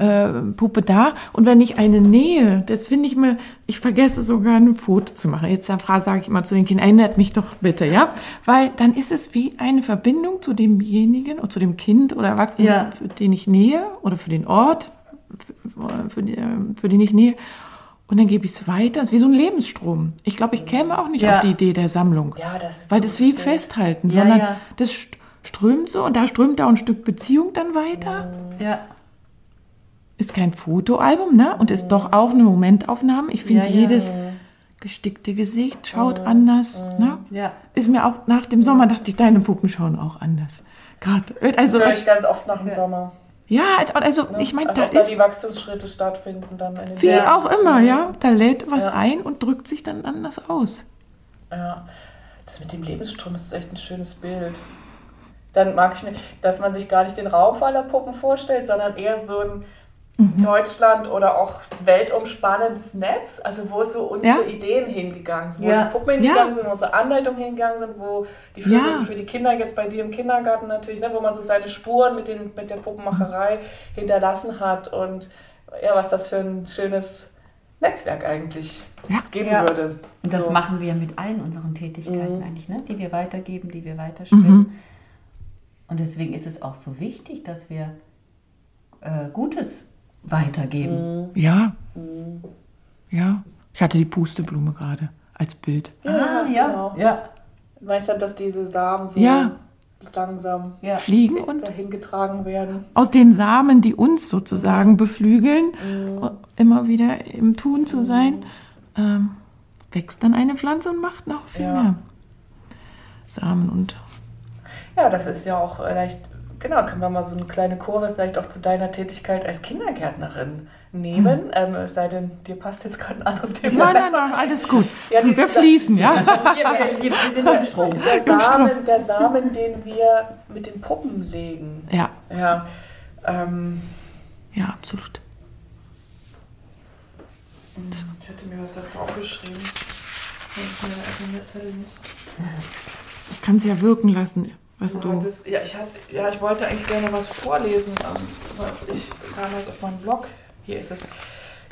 äh, Puppe da. Und wenn ich eine nähe, das finde ich mir, ich vergesse sogar ein Foto zu machen. Jetzt sage ich immer zu den Kindern, erinnert mich doch bitte, ja? Weil dann ist es wie eine Verbindung zu demjenigen oder zu dem Kind oder Erwachsenen, Ja. für den ich nähe oder für den Ort, für, die, für den ich nähe. Und dann gebe ich es weiter. Das ist wie so ein Lebensstrom. Ich glaube, ich käme auch nicht Ja. auf die Idee der Sammlung. Ja, das ist Weil das wie festhalten, Ja, sondern das st- strömt so und da strömt auch ein Stück Beziehung dann weiter. ja. Ist kein Fotoalbum, ne? Und ist doch auch eine Momentaufnahme. Ich finde, jedes gestickte Gesicht schaut anders. Ne? ja. Ist mir auch nach dem Sommer, dachte ich, deine Puppen schauen auch anders. Gerade. Also, Das höre ich ganz oft nach dem Sommer. Ja, also, ich meine, da ob da ist die Wachstumsschritte stattfinden dann in den wie Ja. auch immer, ja. Da lädt was Ja. ein und drückt sich dann anders aus. Ja, das mit dem Lebensstrom ist echt ein schönes Bild. Dann mag ich mir, dass man sich gar nicht den Raum voller Puppen vorstellt, sondern eher so ein Mhm. Deutschland oder auch weltumspannendes Netz, also wo so unsere Ja. Ideen hingegangen sind, wo Ja. unsere Puppen hingegangen Ja. sind, wo unsere Anleitungen hingegangen sind, wo die Ja. für die Kinder jetzt bei dir im Kindergarten natürlich, ne, wo man so seine Spuren mit, den, mit der Puppenmacherei hinterlassen hat und ja, was das für ein schönes Netzwerk eigentlich Ja. geben Ja. würde. Und das So. machen wir mit allen unseren Tätigkeiten Mhm. eigentlich, ne? die wir weitergeben, die wir weiterspinnen. Mhm. Und deswegen ist es auch so wichtig, dass wir äh, Gutes weitergeben. Ja. Ja. Ich hatte die Pusteblume gerade als Bild. Ja, genau. ja, Weißt du, dass diese Samen so Ja. langsam ja. Fliegen und dahin getragen werden? aus den Samen, die uns sozusagen beflügeln, immer wieder im Tun zu sein, ähm, wächst dann eine Pflanze und macht noch viel Ja. mehr. Samen und Ja, das ist ja auch vielleicht, genau, können wir mal so eine kleine Kurve vielleicht auch zu deiner Tätigkeit als Kindergärtnerin nehmen. Ähm, es sei denn, dir passt jetzt gerade ein anderes Thema. Nein, nein, nein, alles gut. Ja, wir da- fließen, ja. Wir, Wir, sind im Strom. der, Im Strom. Samen, der Samen, den wir mit den Puppen legen. Ja, Ja, ähm, ja, absolut. ich hatte mir was dazu aufgeschrieben. Ich kann es ja wirken lassen, was Du hattest, ja, ich hab, ja, ich wollte eigentlich gerne was vorlesen, ähm, was ich damals auf meinem Blog, hier ist es,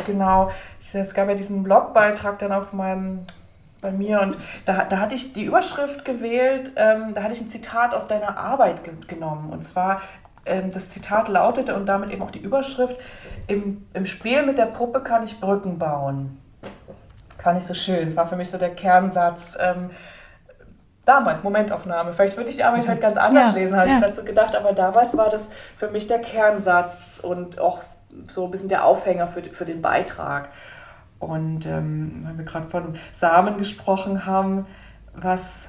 genau, es gab ja diesen Blogbeitrag dann auf meinem, bei mir und da, da hatte ich die Überschrift gewählt, ähm, da hatte ich ein Zitat aus deiner Arbeit ge genommen und zwar, ähm, das Zitat lautete und damit eben auch die Überschrift, im, im Spiel mit der Puppe kann ich Brücken bauen. Fand ich so schön, das war für mich so der Kernsatz, ähm, damals, Momentaufnahme. Vielleicht würde ich die Arbeit heute ganz anders Ja, lesen, habe ja. ich gerade so gedacht, aber damals war das für mich der Kernsatz und auch so ein bisschen der Aufhänger für, für den Beitrag. Und ähm, wenn wir gerade von Samen gesprochen haben, was,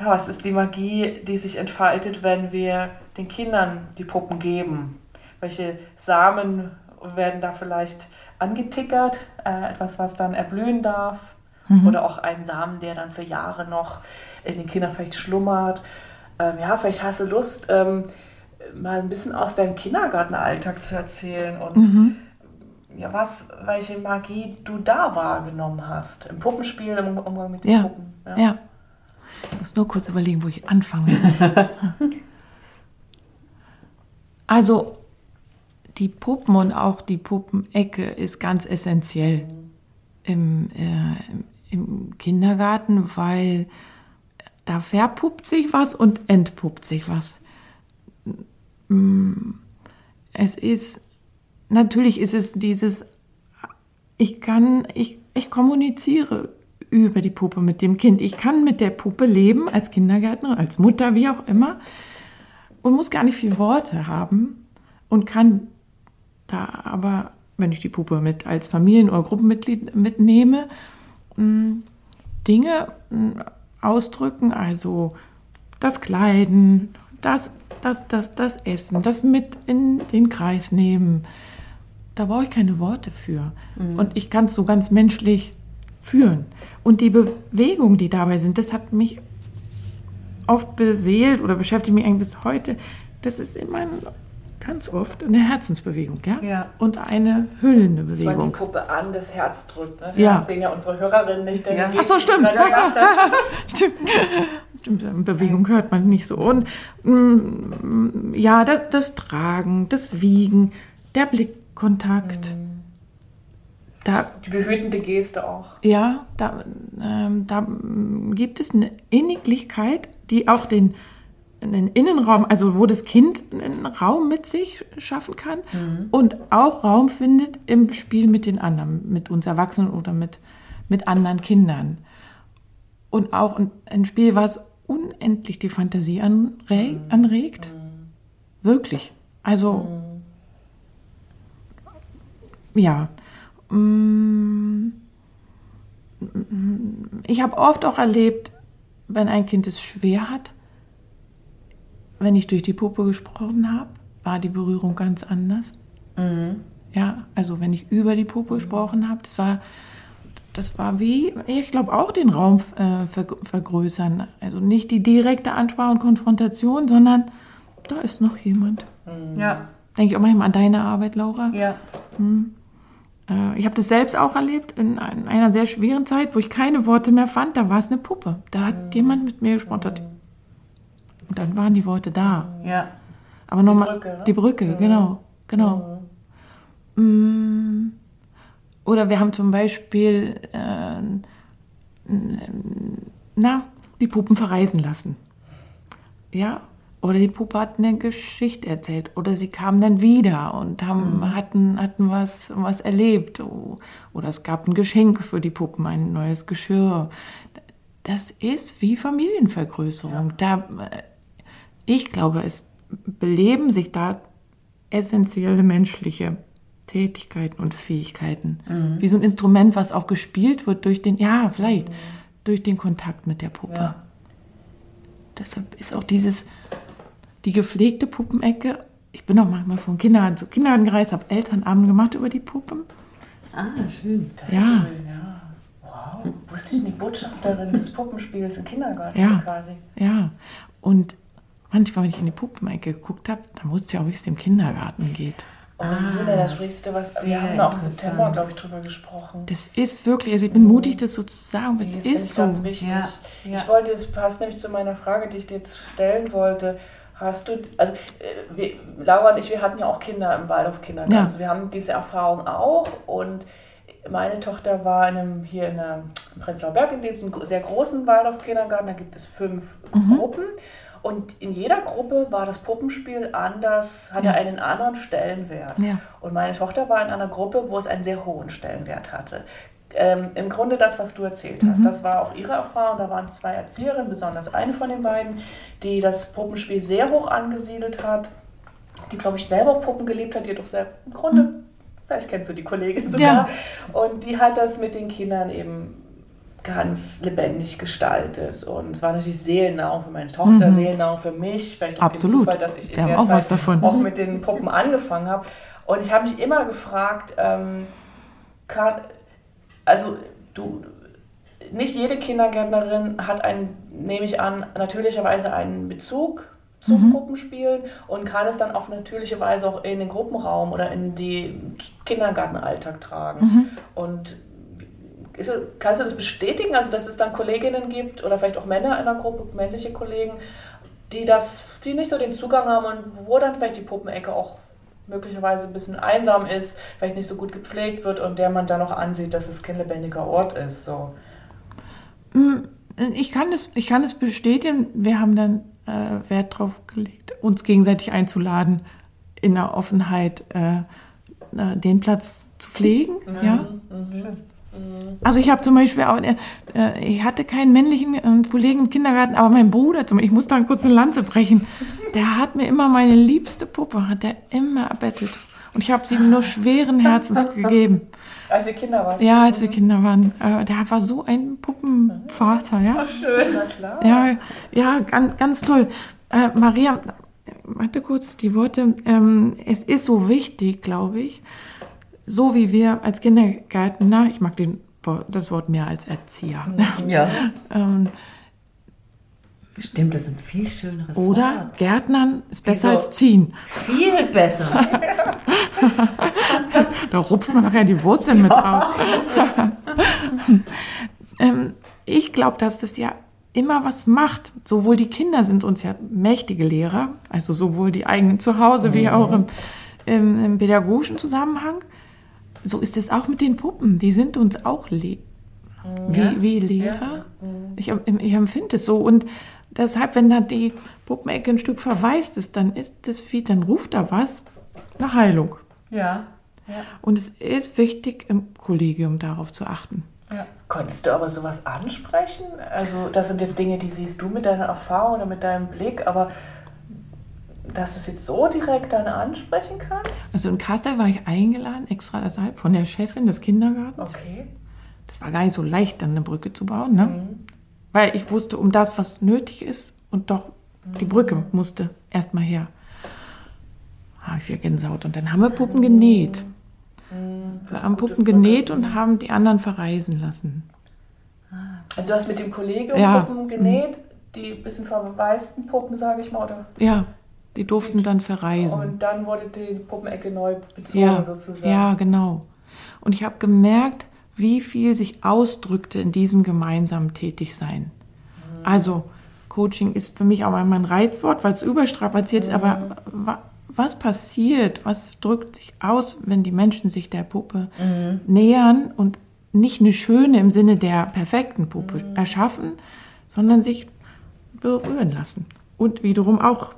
ja, was ist die Magie, die sich entfaltet, wenn wir den Kindern die Puppen geben? Welche Samen werden da vielleicht angetickert? Äh, etwas, was dann erblühen darf? Oder auch ein Samen, der dann für Jahre noch in den Kindern vielleicht schlummert. Ähm, ja, vielleicht hast du Lust, ähm, mal ein bisschen aus deinem Kindergartenalltag zu erzählen und Mhm. ja, was, welche Magie du da wahrgenommen hast. Im Puppenspiel, im Umgang mit den Ja, Puppen. Ja. Ich muss nur kurz überlegen, wo ich anfange. also, die Puppen und auch die Puppenecke ist ganz essentiell im, äh, im- Kindergarten, weil da verpuppt sich was und entpuppt sich was. Mm, Es ist, natürlich ist es dieses ich kann, ich, ich kommuniziere über die Puppe mit dem Kind. Ich kann mit der Puppe leben, als Kindergärtnerin, als Mutter, wie auch immer, und muss gar nicht viel Worte haben und kann da aber, wenn ich die Puppe mit als Familien- oder Gruppenmitglied mitnehme, Dinge mh, ausdrücken, also das Kleiden, das, das, das, das Essen, das mit in den Kreis nehmen. Da brauche ich keine Worte für. Und ich kann es so ganz menschlich führen. Und die Bewegungen, die dabei sind, das hat mich oft beseelt oder beschäftigt mich eigentlich bis heute. Das ist immer ein, ganz oft eine Herzensbewegung, ja? Ja. Und eine hüllende Dass man die Bewegung. Puppe an das Herz drückt. Ne? Das Ja. sehen ja unsere Hörerinnen nicht. Ja. Ach so, stimmt. Ach so. Stimmt. Stimmt, Bewegung hört man nicht so. Und mm, ja, das, das Tragen, das Wiegen, der Blickkontakt. Da, Die behütende Geste auch. ja, da, ähm, da mm, gibt es eine Inniglichkeit, die auch den, den Innenraum, also wo das Kind einen Raum mit sich schaffen kann und auch Raum findet im Spiel mit den anderen, mit uns Erwachsenen oder mit, mit anderen Kindern. Und auch ein, ein Spiel, was unendlich die Fantasie anre anregt. Wirklich. Also, ja. Mm, Ich habe oft auch erlebt, wenn ein Kind es schwer hat, wenn ich durch die Puppe gesprochen habe, war die Berührung ganz anders. Ja, also wenn ich über die Puppe gesprochen habe, das war, das war wie, ich glaube auch den Raum äh, ver vergrößern. Also nicht die direkte Ansprache und Konfrontation, sondern da ist noch jemand. Ja, Denke ich auch manchmal an deine Arbeit, Laura. ja. Äh, ich habe das selbst auch erlebt in ein- einer sehr schweren Zeit, wo ich keine Worte mehr fand. Da war es eine Puppe. Da hat jemand mit mir gesprochen. Hat, und dann waren die Worte da. Ja, Aber nochmal Brücke, ne? die Brücke, genau, genau. Mm. Oder wir haben zum Beispiel äh, na, die Puppen verreisen lassen. Ja, oder die Puppe hat eine Geschichte erzählt. Oder sie kamen dann wieder und haben, hatten, hatten was, was erlebt. O- Oder es gab ein Geschenk für die Puppen, ein neues Geschirr. Das ist wie Familienvergrößerung. Da, äh, ich glaube, es beleben sich da essentielle menschliche Tätigkeiten und Fähigkeiten. Wie so ein Instrument, was auch gespielt wird durch den, ja, vielleicht, durch den Kontakt mit der Puppe. Ja. Deshalb ist auch dieses, die gepflegte Puppenecke, ich bin auch manchmal von Kindergarten zu Kindergarten gereist, habe Elternabend gemacht über die Puppen. Ah, schön. Das ist Ja. schön, ja. Wow, wusste ich nicht, Botschafterin des Puppenspiels im Kindergarten Ja. quasi. Ja, und manchmal, wenn ich in die Puppenecke geguckt habe, dann wusste ich auch, wie es dem Kindergarten geht. Oh, Jena, da sprichst du was. Wir haben auch im. September, glaube ich, drüber gesprochen. Das ist wirklich, also ich bin mutig, das so zu sagen, aber es Das ist ich so. ganz wichtig. Ja, ja. Ich wollte, es passt nämlich zu meiner Frage, die ich dir jetzt stellen wollte. Hast du, also äh, wir, Laura und ich, wir hatten ja auch Kinder im Waldorf Kindergarten. Ja. Also wir haben diese Erfahrung auch und meine Tochter war in einem, hier in einem im Prenzlauer Berg in diesem sehr großen Waldorf Kindergarten. Da gibt es fünf Mhm. Gruppen und in jeder Gruppe war das Puppenspiel anders, hatte Ja. einen anderen Stellenwert. Ja. Und meine Tochter war in einer Gruppe, wo es einen sehr hohen Stellenwert hatte. Ähm, Im Grunde das, was du erzählt hast, das war auch ihre Erfahrung. Da waren zwei Erzieherinnen, besonders eine von den beiden, die das Puppenspiel sehr hoch angesiedelt hat, die, glaube ich, selber Puppen gelebt hat, die doch sehr im Grunde, vielleicht kennst du die Kollegin sogar, und die hat das mit den Kindern eben ganz lebendig gestaltet. Und es war natürlich Seelennahrung für meine Tochter, Mhm. Seelennahrung für mich. Vielleicht auch Absolut. Zufall, dass ich in der auch Zeit auch mit den Puppen angefangen habe. Und ich habe mich immer gefragt, ähm, kann, also du, nicht jede Kindergärtnerin hat einen, nehme ich an, natürlicherweise einen Bezug zum Puppenspielen und kann es dann auf natürliche Weise auch in den Gruppenraum oder in den Kindergartenalltag tragen. Und ist, kannst du das bestätigen, also dass es dann Kolleginnen gibt oder vielleicht auch Männer in der Gruppe, männliche Kollegen, die das, die nicht so den Zugang haben und wo dann vielleicht die Puppenecke auch möglicherweise ein bisschen einsam ist, vielleicht nicht so gut gepflegt wird und der man dann auch ansieht, dass es kein lebendiger Ort ist. So. Ich kann es, ich kann es bestätigen. Wir haben dann äh, Wert darauf gelegt, uns gegenseitig einzuladen, in der Offenheit äh, äh, den Platz zu pflegen. Ja. Also ich habe zum Beispiel auch, äh, äh, ich hatte keinen männlichen äh, Kollegen im Kindergarten, aber mein Bruder, zum, ich muss da kurz eine Lanze brechen, der hat mir immer meine liebste Puppe, hat er immer erbettelt. Und ich habe sie ihm nur schweren Herzens gegeben. Als ihr Kinder wart. Ja, als wir Kinder waren. Äh, der war so ein Puppenvater, ja. Schön, na klar. Ja, ja, ganz, ganz toll. Äh, Maria, warte kurz die Worte. Ähm, es ist so wichtig, glaube ich, so wie wir als Kindergärtner, ich mag den das Wort mehr als Erzieher. Ja. Ähm, Stimmt, das ist ein viel schöneres oder Wort. Gärtnern ist besser Wieso? als ziehen. Viel besser. Da rupft man nachher die Wurzeln mit raus. ähm, ich glaube, dass das ja immer was macht. Sowohl die Kinder sind uns ja mächtige Lehrer, also sowohl die eigenen zu Hause wie auch im, im, im pädagogischen Zusammenhang. So ist es auch mit den Puppen. Die sind uns auch le wie, wie Lehrer. Ich, em- ich empfinde es so. Und deshalb, wenn da die Puppenecke ein Stück verwaist ist, dann ist das wie, dann ruft da was nach Heilung. Ja. ja. Und es ist wichtig, im Kollegium darauf zu achten. Konntest du aber sowas ansprechen? Also, das sind jetzt Dinge, die siehst du mit deiner Erfahrung oder mit deinem Blick, aber dass du es jetzt so direkt dann ansprechen kannst? Also in Kassel war ich eingeladen, extra deshalb, von der Chefin des Kindergartens. Okay. Das war gar nicht so leicht, dann eine Brücke zu bauen, ne? Weil ich wusste, um das, was nötig ist, und doch die Brücke musste erstmal her. Habe ich wieder Gänsehaut. Und dann haben wir Puppen genäht. Wir haben Puppen genäht und haben die anderen verreisen lassen. Also, du hast mit dem Kollegium Ja. Puppen genäht, die bisschen verwaisten Puppen, sage ich mal, oder? Ja, die durften dann verreisen. Und dann wurde die Puppenecke neu bezogen, ja, sozusagen. ja, genau. Und ich habe gemerkt, wie viel sich ausdrückte in diesem gemeinsamen Tätigsein. Also, Coaching ist für mich auch einmal ein Reizwort, weil es überstrapaziert ist, aber wa was passiert, was drückt sich aus, wenn die Menschen sich der Puppe nähern und nicht eine schöne im Sinne der perfekten Puppe erschaffen, sondern sich berühren lassen und wiederum auch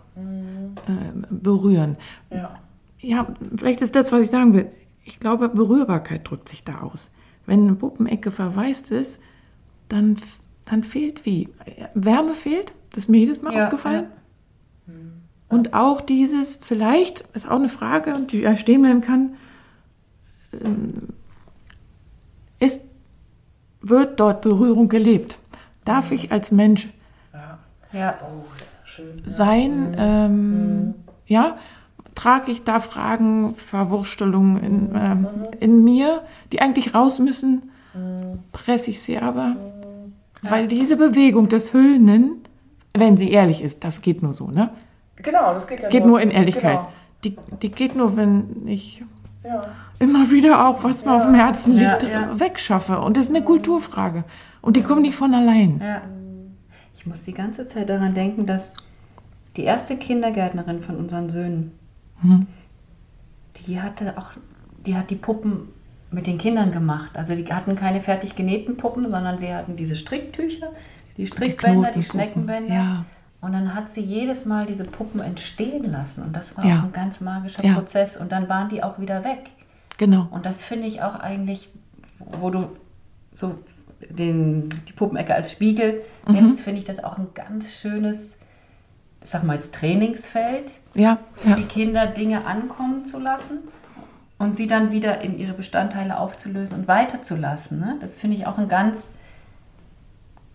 äh, berühren Ja. ja, vielleicht ist das, was ich sagen will. Ich glaube, Berührbarkeit drückt sich da aus. Wenn eine Puppenecke verwaist ist, dann, dann fehlt wie? Wärme fehlt, das ist mir jedes Mal Ja, aufgefallen. Und auch dieses, vielleicht, ist auch eine Frage, und die da stehen bleiben kann, ähm, ist, wird dort Berührung gelebt? Darf ich als Mensch ja. Ja. Oh. Sein. Ähm, Ja, trage ich da Fragen, Verwurstelungen in, ähm, in mir, die eigentlich raus müssen, presse ich sie aber. Weil diese Bewegung des Hüllenden, wenn sie ehrlich ist, das geht nur so, ne? Genau, das geht ja Geht nur in Ehrlichkeit. Genau. Die, die geht nur, wenn ich Ja. immer wieder auch, was mir auf dem Herzen Ja, liegt, ja. wegschaffe. Und das ist eine Kulturfrage. Und die kommt nicht von allein. Ja. Ich muss die ganze Zeit daran denken, dass die erste Kindergärtnerin von unseren Söhnen, Mhm. die hatte auch, die hat die Puppen mit den Kindern gemacht. Also die hatten keine fertig genähten Puppen, sondern sie hatten diese Stricktücher, die Strickbänder, die, Knotenpuppen. Schneckenbänder. Ja. Und dann hat sie jedes Mal diese Puppen entstehen lassen. Und das war Ja. auch ein ganz magischer Ja. Prozess. Und dann waren die auch wieder weg. Genau. Und das finde ich auch eigentlich, wo du so den, die Puppenecke als Spiegel Mhm. nimmst, finde ich das auch ein ganz schönes, ich sag mal jetzt Trainingsfeld, Ja, für ja. die Kinder Dinge ankommen zu lassen und sie dann wieder in ihre Bestandteile aufzulösen und weiterzulassen. Ne? Das finde ich auch einen ganz,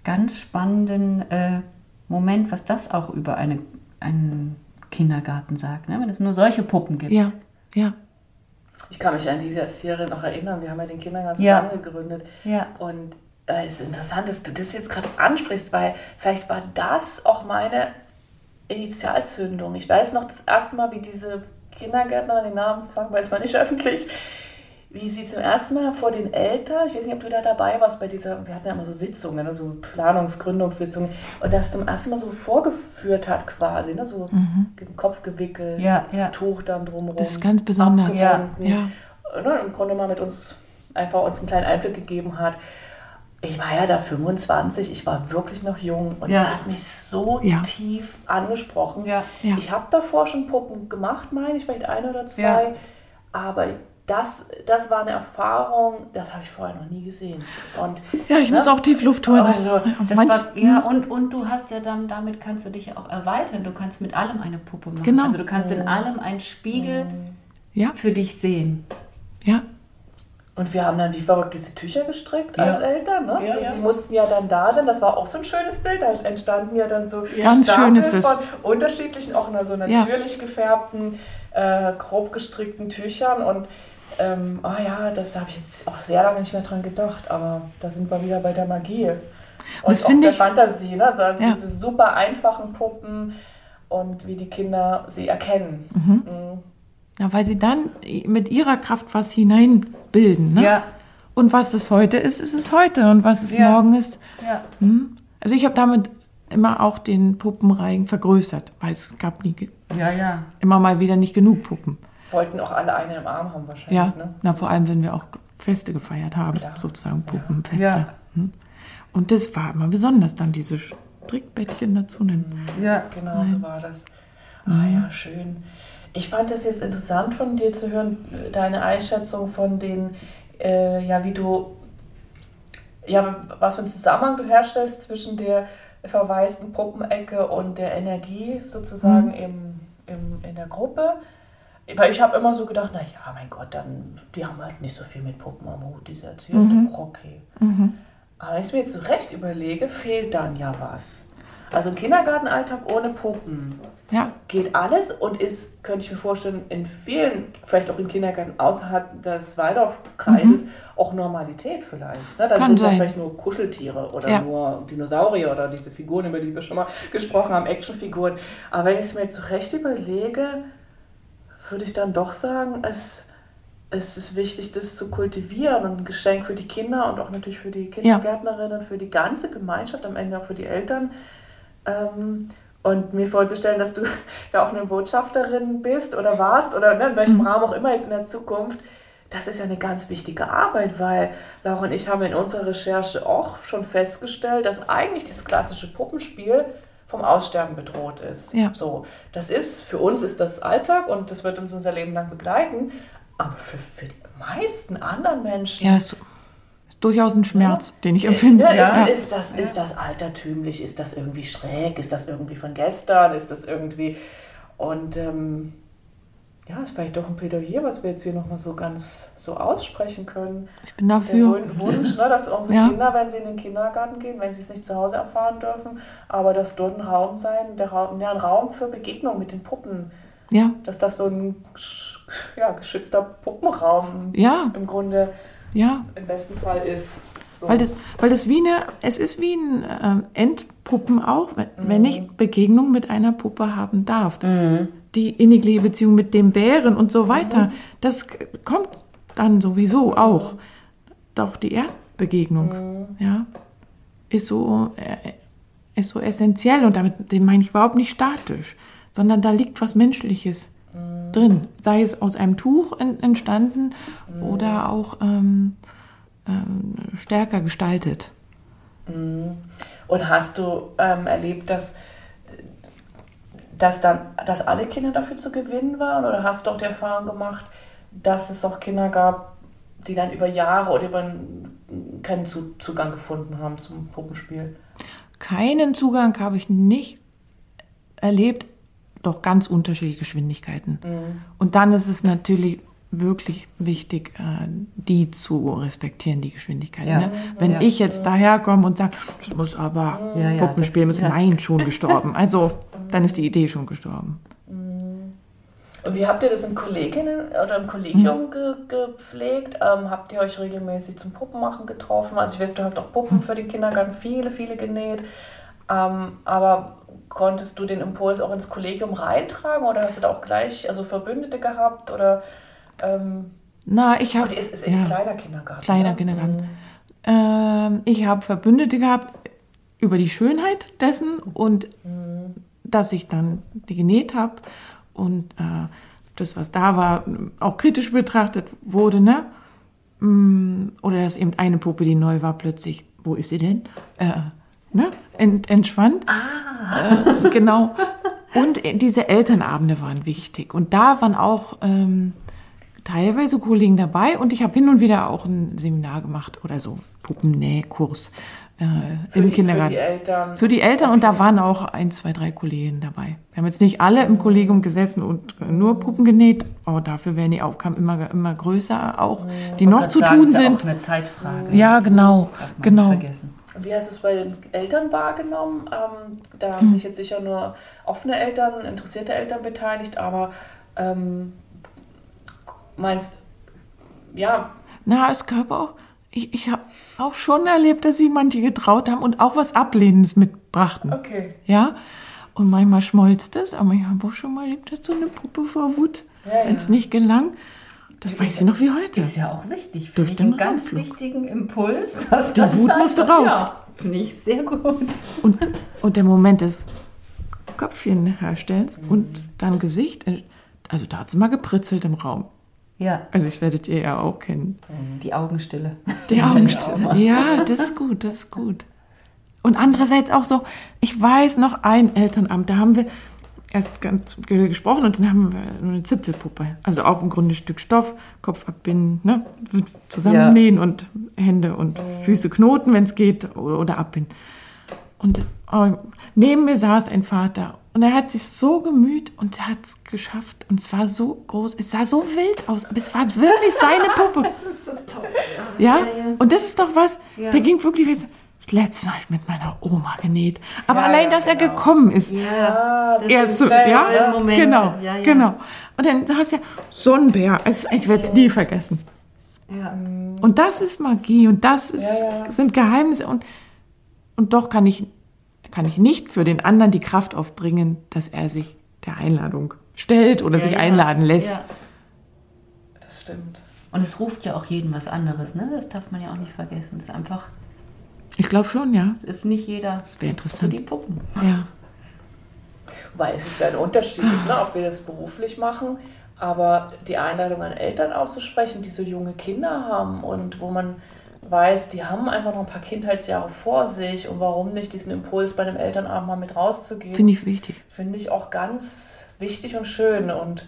ganz spannenden äh, Moment, was das auch über eine, einen Kindergarten sagt, ne? wenn es nur solche Puppen gibt. Ja, ja. Ich kann mich an diese Serie noch erinnern. Wir haben ja den Kindergarten Ja. zusammen gegründet. Ja. Und äh, es ist interessant, dass du das jetzt gerade ansprichst, weil vielleicht war das auch meine Initialzündung. Ich weiß noch das erste Mal, wie diese Kindergärtnerin, den Namen sagen wir jetzt mal nicht öffentlich, wie sie zum ersten Mal vor den Eltern, ich weiß nicht, ob du da dabei warst bei dieser, wir hatten ja immer so Sitzungen, ne, so Planungsgründungssitzungen, und das zum ersten Mal so vorgeführt hat quasi, ne, so den Kopf gewickelt, Ja, das ja. Tuch dann drumherum. Das ist ganz besonders. abgebunden. Ja. Ne, Im Grunde mal mit uns einfach uns einen kleinen Einblick gegeben hat. Ich war ja da 25, ich war wirklich noch jung und Ja. es hat mich so Ja. tief angesprochen. Ja. Ich habe davor schon Puppen gemacht, meine ich, vielleicht eine oder zwei, aber das, das war eine Erfahrung, das habe ich vorher noch nie gesehen. Und Ja, ich Ne? muss auch tief Luft holen. Also, Das Manch- war, ja, und, und du hast ja dann, damit kannst du dich ja auch erweitern. Du kannst mit allem eine Puppe machen. Genau. Also du kannst in allem einen Spiegel ja, für dich sehen. ja, Und wir haben dann wie verrückt diese Tücher gestrickt Ja. als Eltern. Ne? Ja, die, ja. die mussten ja dann da sein. Das war auch so ein schönes Bild. Da entstanden ja dann so Ganz Stapel schön ist das. von unterschiedlichen, auch nur so natürlich gefärbten, äh, grob gestrickten Tüchern. Und Ähm, oh ja, das habe ich jetzt auch sehr lange nicht mehr dran gedacht, aber da sind wir wieder bei der Magie. Und das auch der ich- Fantasie, ne? Also Ja. diese super einfachen Puppen und wie die Kinder sie erkennen. Mhm. Ja, weil sie dann mit ihrer Kraft was hineinbilden. Ne? Ja, Und was es heute ist, ist es heute. Und was es Ja. morgen ist. ja. Hm? Also ich habe damit immer auch den Puppenreigen vergrößert, weil es gab nie, Ja, ja. immer mal wieder nicht genug Puppen. Wollten auch alle einen im Arm haben wahrscheinlich. Ja, Ne? na vor allem, wenn wir auch Feste gefeiert haben, Klar. sozusagen Puppenfeste. Ja. Hm? Und das war immer besonders, dann diese Strickbettchen dazu. nehmen. Ja, Genau so war das. Ah ja, schön. Ich fand das jetzt interessant von dir zu hören, deine Einschätzung von den, äh, ja, wie du, ja, was für einen Zusammenhang du herstellst zwischen der verwaisten Puppenecke und der Energie sozusagen Mhm. im, im, in der Gruppe. Weil ich habe immer so gedacht, na ja, mein Gott, dann, die haben halt nicht so viel mit Puppen am Hut, diese Erzieher, ist doch auch okay. Mhm. Aber wenn ich mir jetzt so recht überlege, fehlt dann ja was. Also ein Kindergartenalltag ohne Puppen Ja, geht alles und ist, könnte ich mir vorstellen, in vielen, vielleicht auch in Kindergärten außerhalb des Waldorfkreises auch Normalität vielleicht. Ne? Dann Mhm. Kann sind da sein. vielleicht nur Kuscheltiere oder Ja. nur Dinosaurier oder diese Figuren, über die wir schon mal gesprochen haben, Actionfiguren. Aber wenn ich es mir jetzt so recht überlege, würde ich dann doch sagen, es, es ist wichtig, das zu kultivieren und ein Geschenk für die Kinder und auch natürlich für die Kindergärtnerinnen, für die ganze Gemeinschaft, am Ende auch für die Eltern. Ähm, und mir vorzustellen, dass du ja auch eine Botschafterin bist oder warst oder ne, in welchem Rahmen auch immer jetzt in der Zukunft, das ist ja eine ganz wichtige Arbeit, weil Laura und ich haben in unserer Recherche auch schon festgestellt, dass eigentlich dieses klassische Puppenspiel vom Aussterben bedroht ist. Ja. So, das ist, für uns ist das Alltag und das wird uns unser Leben lang begleiten, aber für, für die meisten anderen Menschen ja, ist durchaus ein Schmerz, den ich empfinde. ja, Ist, ist, das, ist das altertümlich? Ist das irgendwie schräg? Ist das irgendwie von gestern? Ist das irgendwie. Und ähm, ja, ist vielleicht doch ein Plädoyer, was wir jetzt hier nochmal so ganz so aussprechen können. Ich bin Der dafür. Wun- Wunsch, ne, dass unsere Ja. Kinder, wenn sie in den Kindergarten gehen, wenn sie es nicht zu Hause erfahren dürfen, aber dass dort ein Raum sein, der Raum, ja, ein Raum für Begegnung mit den Puppen, Ja, dass das so ein ja, geschützter Puppenraum ja, im Grunde ja. im besten Fall ist. So. Weil das, weil das wie eine, es ist wie ein ähm, Endpuppen auch, wenn, wenn ich Begegnung mit einer Puppe haben darf. Die innige Beziehung mit dem Bären und so weiter, das k- kommt dann sowieso auch. Doch die Erstbegegnung, ja, ist so, äh, ist so essentiell und damit den meine ich überhaupt nicht statisch, sondern da liegt was Menschliches drin. Sei es aus einem Tuch en- entstanden oder auch ähm, ähm, stärker gestaltet. Und hast du ähm, erlebt, dass, dass dann, dass alle Kinder dafür zu gewinnen waren? Oder hast du auch die Erfahrung gemacht, dass es auch Kinder gab, die dann über Jahre oder über einen- keinen Zu- Zugang gefunden haben zum Puppenspiel? Keinen Zugang habe ich nicht erlebt, doch ganz unterschiedliche Geschwindigkeiten. Und dann ist es natürlich wirklich wichtig, äh, die zu respektieren, die Geschwindigkeit. Ja. Ne? Wenn Ja. ich jetzt daherkomme und sage, es muss aber Ja, ja, Puppenspiel müssen, nein, schon gestorben. Also dann ist die Idee schon gestorben. Und wie habt ihr das im Kolleginnen oder im Kollegium ge gepflegt? Ähm, habt ihr euch regelmäßig zum Puppenmachen getroffen? Also ich weiß, du hast auch Puppen für den Kindergarten, viele, viele genäht. Ähm, aber konntest du den Impuls auch ins Kollegium reintragen oder hast du da auch gleich also Verbündete gehabt? Oder ähm, Na, ich habe es ist ein kleiner Kindergarten. Kleiner ne? Kindergarten. Ähm, ich habe Verbündete gehabt über die Schönheit dessen und dass ich dann die genäht habe und äh, das, was da war, auch kritisch betrachtet wurde, ne? Mm, Oder dass eben eine Puppe, die neu war, plötzlich, wo ist sie denn? Äh, ne? Ent, entschwand. Äh, genau. Und diese Elternabende waren wichtig. Und da waren auch ähm, teilweise Kollegen dabei und ich habe hin und wieder auch ein Seminar gemacht oder so, Puppennähkurs äh, im die, Kindergarten. Für die Eltern. Für die Eltern und da waren auch ein, zwei, drei Kollegen dabei. Wir haben jetzt nicht alle im Kollegium gesessen und nur Puppen genäht, aber dafür werden die Aufgaben immer, immer größer auch, die noch zu sagen, tun ist ja sind. auch eine Zeitfrage. Ja, genau, Darf man nicht genau. Vergessen. Wie hast du es bei den Eltern wahrgenommen? Ähm, da haben sich jetzt sicher nur offene Eltern, interessierte Eltern beteiligt, aber ähm, meinst, ja, Na, es gab auch, ich, ich habe auch schon erlebt, dass sie manche getraut haben und auch was Ablehnendes mitbrachten. okay. Ja? Und manchmal schmolz das, aber ich habe auch schon mal erlebt, dass so eine Puppe vor Wut, Ja, ja. wenn es nicht gelang, das weiß ich noch wie heute. Ist ja auch wichtig. Durch ich den einen ganz Raumflug. wichtigen Impuls. Dass Die das Wut musste raus. Ja, Finde ich sehr gut. Und, und der Moment des Köpfchen herstellens und dann Gesicht, also da hat es mal gepritzelt im Raum. Ja, Also ich werdet ihr ja auch kennen. die Augenstille. Die Augenstille. Ja, das ist gut, das ist gut. Und andererseits auch so, ich weiß noch ein Elternamt, da haben wir erst ganz ge- gesprochen und dann haben wir eine Zipfelpuppe. Also auch im Grunde ein Stück Stoff, Kopf abbinden, ne? zusammennähen und Hände und Füße knoten, wenn es geht, oder, oder abbinden. Und oh, neben mir saß ein Vater und er hat sich so gemüht und hat es geschafft. Und es war so groß, es sah so wild aus, aber es war wirklich seine Puppe. Das ist das toll. Ja, und das ist doch was, Ja. der ging wirklich wie so, das letzte Mal mit meiner Oma genäht. Aber Ja, allein, dass er genau. gekommen ist. Ja, das Er ist so, ja, ja, Momente. genau, Ja, ja. genau. Und dann hast du ja so ein Bär, also ich werde es nie vergessen. ja. Und das ist Magie und das ist, sind Geheimnisse und, und doch kann ich, kann ich nicht für den anderen die Kraft aufbringen, dass er sich der Einladung stellt oder sich einladen lässt. Das stimmt. Und es ruft ja auch jeden was anderes, ne? Das darf man ja auch nicht vergessen. Es ist einfach, Ich glaube schon, ja. es ist nicht jeder Das wäre für interessant. die Puppen. Ja. Wobei es ist ja ein Unterschied, ist, ne, ob wir das beruflich machen, aber die Einladung an Eltern auszusprechen, die so junge Kinder haben und wo man weiß, die haben einfach noch ein paar Kindheitsjahre vor sich und warum nicht diesen Impuls bei einem Elternabend mal mit rauszugehen, Finde ich wichtig. finde ich auch ganz wichtig und schön und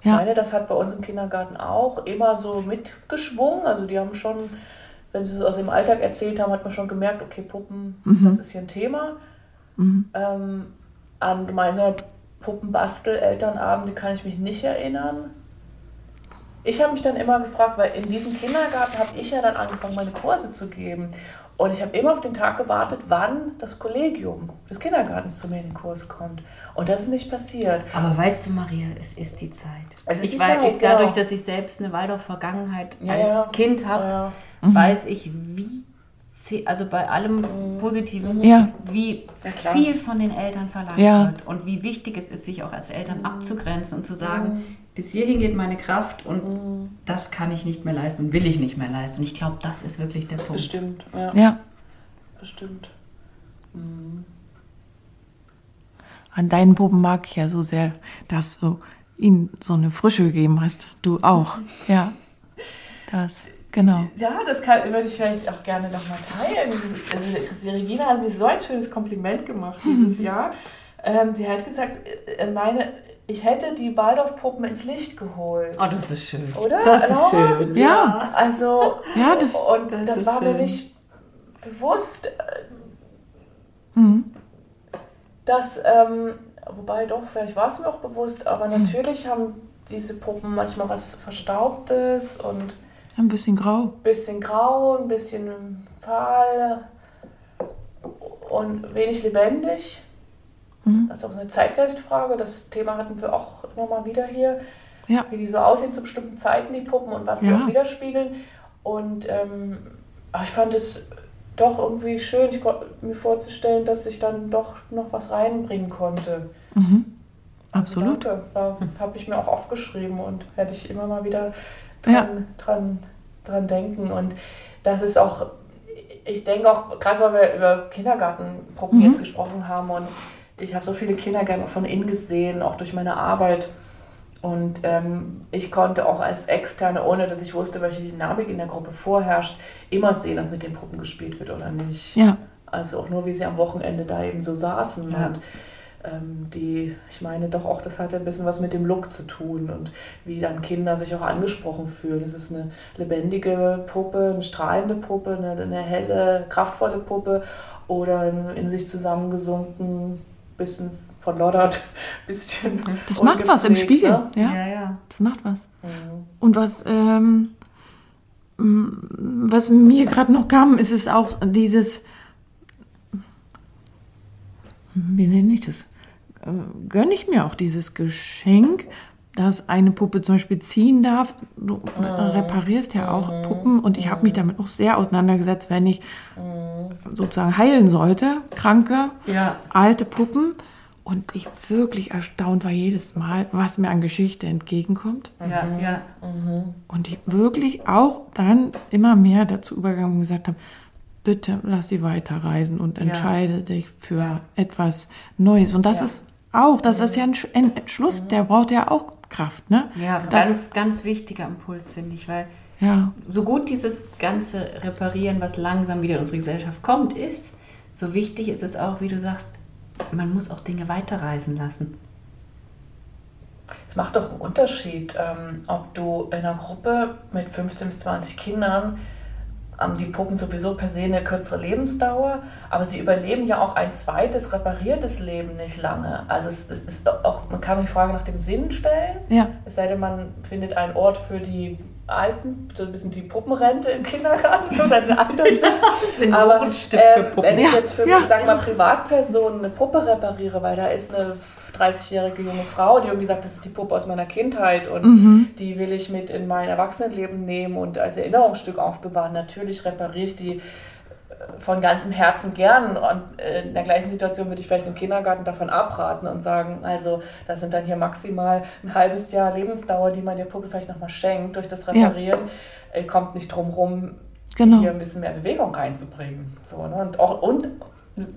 ich Ja. meine, das hat bei uns im Kindergarten auch immer so mitgeschwungen. Also die haben schon, wenn sie es aus dem Alltag erzählt haben, hat man schon gemerkt, okay, Puppen, Mhm. das ist hier ein Thema. Ähm, an gemeinsame Puppenbastel-Elternabende kann ich mich nicht erinnern. Ich habe mich dann immer gefragt, weil in diesem Kindergarten habe ich ja dann angefangen, meine Kurse zu geben. Und ich habe immer auf den Tag gewartet, wann das Kollegium des Kindergartens zu mir in den Kurs kommt. Und das ist nicht passiert. Aber weißt du, Maria, es ist die Zeit. Es ist ich die weiß, Zeit, ich, dadurch, genau. dass ich selbst eine Waldorf-Vergangenheit Ja, als ja. Kind habe, Ja. Weiß ich, wie, also bei allem Positiven, Ja. wie Ja, viel von den Eltern verlangt Ja. wird und wie wichtig es ist, sich auch als Eltern abzugrenzen und zu sagen, bis hierhin geht meine Kraft und das kann ich nicht mehr leisten und will ich nicht mehr leisten. Ich glaube, das ist wirklich der Punkt. Bestimmt, ja, Ja. bestimmt. An deinen Puppen mag ich ja so sehr, dass du ihnen so eine Frische gegeben hast. Du auch. Ja. Das, genau. Ja, das kann, würde ich vielleicht auch gerne nochmal teilen. Also, die Regina hat mir so ein schönes Kompliment gemacht dieses Jahr. Ähm, sie hat gesagt, äh, meine, ich hätte die Waldorf-Puppen ins Licht geholt. Oh, das ist schön. Oder? Das ist Laura? schön. Ja. Also, Ja, das- und das das, ist war mir schön. nicht bewusst, äh, Mhm. dass, ähm, wobei doch, vielleicht war es mir auch bewusst, aber natürlich haben diese Puppen manchmal was Verstaubtes und Ein bisschen grau. ein bisschen grau, ein bisschen fahl und wenig lebendig. Mhm. Das ist auch so eine Zeitgeistfrage. Das Thema hatten wir auch immer mal wieder hier, Ja. wie die so aussehen zu bestimmten Zeiten, die Puppen und was sie Ja. auch widerspiegeln. Und ähm, ich fand es doch irgendwie schön, ich mir vorzustellen, dass ich dann doch noch was reinbringen konnte. Mhm. Absolut. Danke, habe ich mir auch aufgeschrieben und werde ich immer mal wieder Ja. dran, dran, dran denken. Und das ist auch, ich denke auch, gerade weil wir über Kindergartenpuppen Mhm. jetzt gesprochen haben und ich habe so viele Kindergärten von innen gesehen, auch durch meine Arbeit. Und ähm, ich konnte auch als Externe, ohne dass ich wusste, welche Dynamik in der Gruppe vorherrscht, immer sehen, ob mit den Puppen gespielt wird oder nicht. Ja. Also auch nur, wie sie am Wochenende da eben so saßen. Ja. Und die, ich meine doch auch, das hat ein bisschen was mit dem Look zu tun und wie dann Kinder sich auch angesprochen fühlen. Es ist eine lebendige Puppe, eine strahlende Puppe, eine, eine helle, kraftvolle Puppe oder ein in sich zusammengesunken, bisschen verloddert, bisschen. Das macht was im Spiegel. ne? Ja. Ja, ja. Das macht was. Mhm. Und was, ähm, was mir gerade noch kam, ist es auch dieses, wie nenne ich das? Äh, Gönne ich mir auch dieses Geschenk, dass eine Puppe zum Beispiel ziehen darf. Du reparierst ja auch Puppen und ich habe mich damit auch sehr auseinandergesetzt, wenn ich sozusagen heilen sollte, kranke, Ja. alte Puppen. Und ich wirklich erstaunt war jedes Mal, was mir an Geschichte entgegenkommt. Ja, ja. Und ich wirklich auch dann immer mehr dazu übergegangen und gesagt habe, bitte lass sie weiterreisen und entscheide dich für etwas Neues. Und das Ja. ist auch, das ist ja ein Sch- ein Entschluss, der braucht ja auch Kraft, ne? Ja, Das- ganz, ganz wichtiger Impuls, finde ich, weil Ja, so gut dieses ganze Reparieren, was langsam wieder in unsere Gesellschaft kommt, ist, so wichtig ist es auch, wie du sagst, man muss auch Dinge weiterreisen lassen. Es macht doch einen Unterschied, ähm, ob du in einer Gruppe mit 15 bis 20 Kindern die Puppen sowieso per se eine kürzere Lebensdauer, aber sie überleben ja auch ein zweites repariertes Leben nicht lange. Also es, es ist auch, man kann die Frage nach dem Sinn stellen. ja, Es sei denn, man findet einen Ort für die Alten, so ein bisschen die Puppenrente im Kindergarten, so dann ein Alterssitz. Aber äh, Puppen. wenn ich jetzt für, ja. ich sag mal, Privatpersonen eine Puppe repariere, weil da ist eine 30-jährige junge Frau, die irgendwie sagt, das ist die Puppe aus meiner Kindheit und Mhm. die will ich mit in mein Erwachsenenleben nehmen und als Erinnerungsstück aufbewahren. Natürlich repariere ich die äh, von ganzem Herzen gern und äh, in der gleichen Situation würde ich vielleicht im Kindergarten davon abraten und sagen, also das sind dann hier maximal ein halbes Jahr Lebensdauer, die man der Puppe vielleicht nochmal schenkt durch das Reparieren. Äh, kommt nicht drum rum, Genau. hier ein bisschen mehr Bewegung reinzubringen. So, ne? Und auch und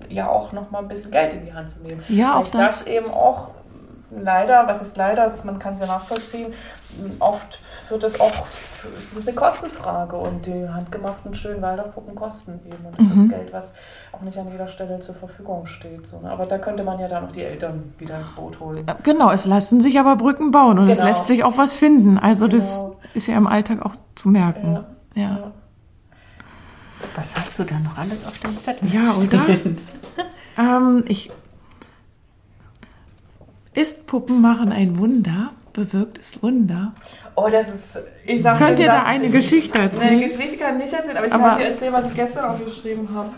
ja auch nochmal ein bisschen Geld in die Hand zu nehmen. Ja, auch ich das. das eben auch leider, was ist leider, man kann es ja nachvollziehen, oft wird das auch, ist das eine Kostenfrage und die handgemachten schönen Waldorfpuppen kosten eben und das Mhm. ist Geld, was auch nicht an jeder Stelle zur Verfügung steht. So, ne? Aber da könnte man ja dann auch die Eltern wieder ins Boot holen. Genau, es lassen sich aber Brücken bauen und es Genau. lässt sich auch was finden. Also das Genau. ist ja im Alltag auch zu merken. Ja. Ja, Ja. Was hast du da noch alles auf dem Zettel? ja oder? ähm, ich ist Puppen machen ein Wunder, bewirkt es Wunder. Oh, das ist, ich sag Könnt ihr da eine Geschichte erzählen? Geschichte kann ich nicht erzählen, aber ich Aber- kann dir erzählen, was ich gestern aufgeschrieben habe.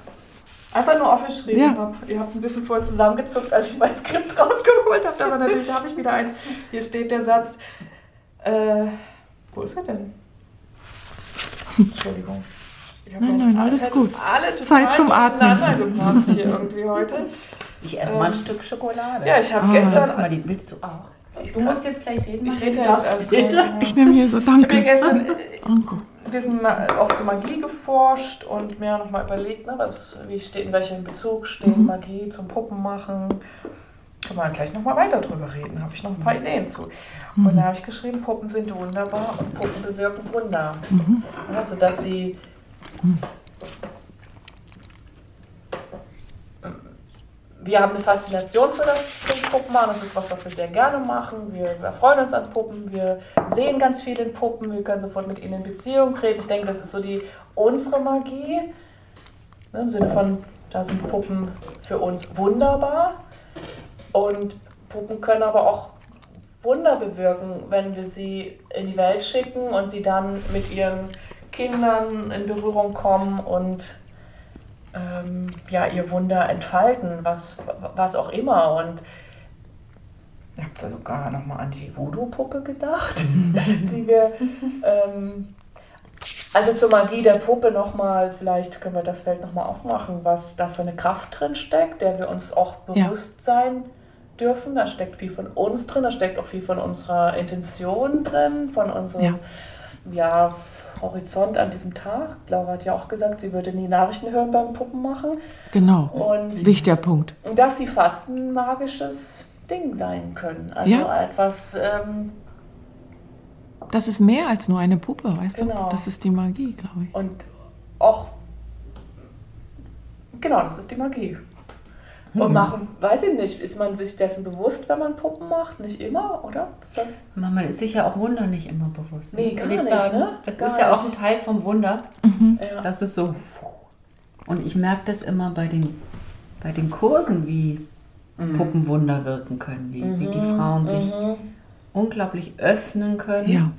Einfach nur aufgeschrieben Ja. habe. Ihr habt ein bisschen vorher zusammengezuckt, als ich mein Skript rausgeholt habe, aber natürlich habe ich wieder eins. Hier steht der Satz. Äh, wo ist er denn? Entschuldigung. Nein, nein, alles gut. Alle total Zeit zum Atmen. hier irgendwie heute. Ich esse mal ein Ähm, Stück Schokolade. Ja, ich habe Ah, gestern. Willst du, mal die, willst du auch? ich Du musst jetzt gleich reden. Ich rede erst später. Ich nehme hier so, Ich habe danke. gestern Danke. ein bisschen auch zur Magie geforscht und mir nochmal überlegt, ne, was, wie steht, in welchem Bezug steht Mhm. Magie zum Puppenmachen. Können wir gleich nochmal weiter drüber reden, habe ich noch ein paar Ideen zu. Mhm. Und da habe ich geschrieben, Puppen sind wunderbar und Puppen bewirken Wunder. Mhm. Also, dass sie wir haben eine Faszination für das für das Puppenmachen. Das ist was, was wir sehr gerne machen. Wir, wir freuen uns an Puppen. Wir sehen ganz viel in Puppen. Wir können sofort mit ihnen in Beziehung treten. Ich denke, das ist so die unsere Magie. Ne, Im Sinne von, da sind Puppen für uns wunderbar. Und Puppen können aber auch Wunder bewirken, wenn wir sie in die Welt schicken und sie dann mit ihren Kindern in Berührung kommen und ähm, ja, ihr Wunder entfalten, was, was auch immer. Und ich habe da sogar nochmal an die Voodoo-Puppe gedacht, die wir. Ähm, also zur Magie der Puppe nochmal, vielleicht können wir das Feld nochmal aufmachen, was da für eine Kraft drin steckt, der wir uns auch Ja. bewusst sein dürfen. Da steckt viel von uns drin, da steckt auch viel von unserer Intention drin, von unserem ja. Horizont an diesem Tag. Laura hat ja auch gesagt, sie würde nie Nachrichten hören beim Puppenmachen. Genau. Und Wichtiger Punkt. dass sie fast ein magisches Ding sein können. Also Ja. etwas, ähm, Das ist mehr als nur eine Puppe, weißt Genau. du? Das ist die Magie, glaube ich. und auch, genau, das ist die Magie. Und Mhm. machen, weiß ich nicht, ist man sich dessen bewusst, wenn man Puppen macht? Nicht immer, oder? Das- Man ist sich ja auch Wunder nicht immer bewusst. Nee, würde gar ich nicht, sagen. ne? Das Gar ist ja auch ein nicht. Teil vom Wunder. Ja. Das ist so. Und ich merke das immer bei den, bei den Kursen, wie Puppenwunder wirken können, wie, wie die Frauen sich Mhm. unglaublich öffnen können. Ja.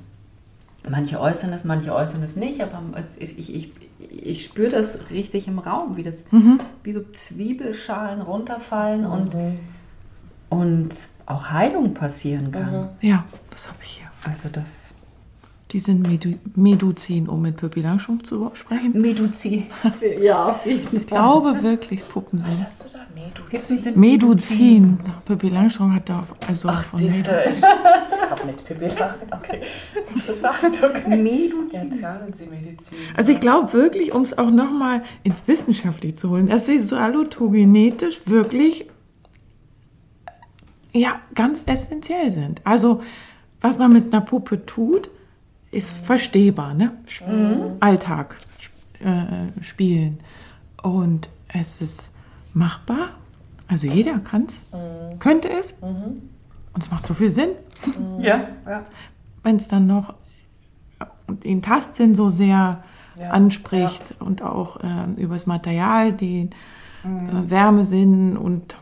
Manche äußern es, manche äußern es nicht, aber es, ich, ich, ich, ich spüre das richtig im Raum, wie das Mhm. wie so Zwiebelschalen runterfallen und, Mhm. und auch Heilung passieren kann. Ja, das habe ich hier. Also das Die sind Medu Meduzin, um mit Pippi Langstrumpf zu sprechen. Meduzin. ja, auf jeden Fall. Ich glaube wirklich, Puppen sind. Hast du da? Pippen sind Meduzin. Pippi Langstrumpf hat da also von Siehst du, Meduzin. ich hab mit Pippi lachen. Okay. Interessant, okay. Jetzt sagen sie Medizin. Also ich glaube wirklich, um es auch nochmal ins Wissenschaftliche zu holen, dass sie salutogenetisch wirklich ja, ganz essentiell sind. Also was man mit einer Puppe tut, ist verstehbar, ne? Sp Alltag, sp- äh, spielen. Und es ist machbar. Also jeder kann es, könnte es. Und es macht so viel Sinn. Ja, ja. wenn es dann noch den Tastsinn so sehr Ja, anspricht und auch ähm, über das Material, den äh, Wärmesinn und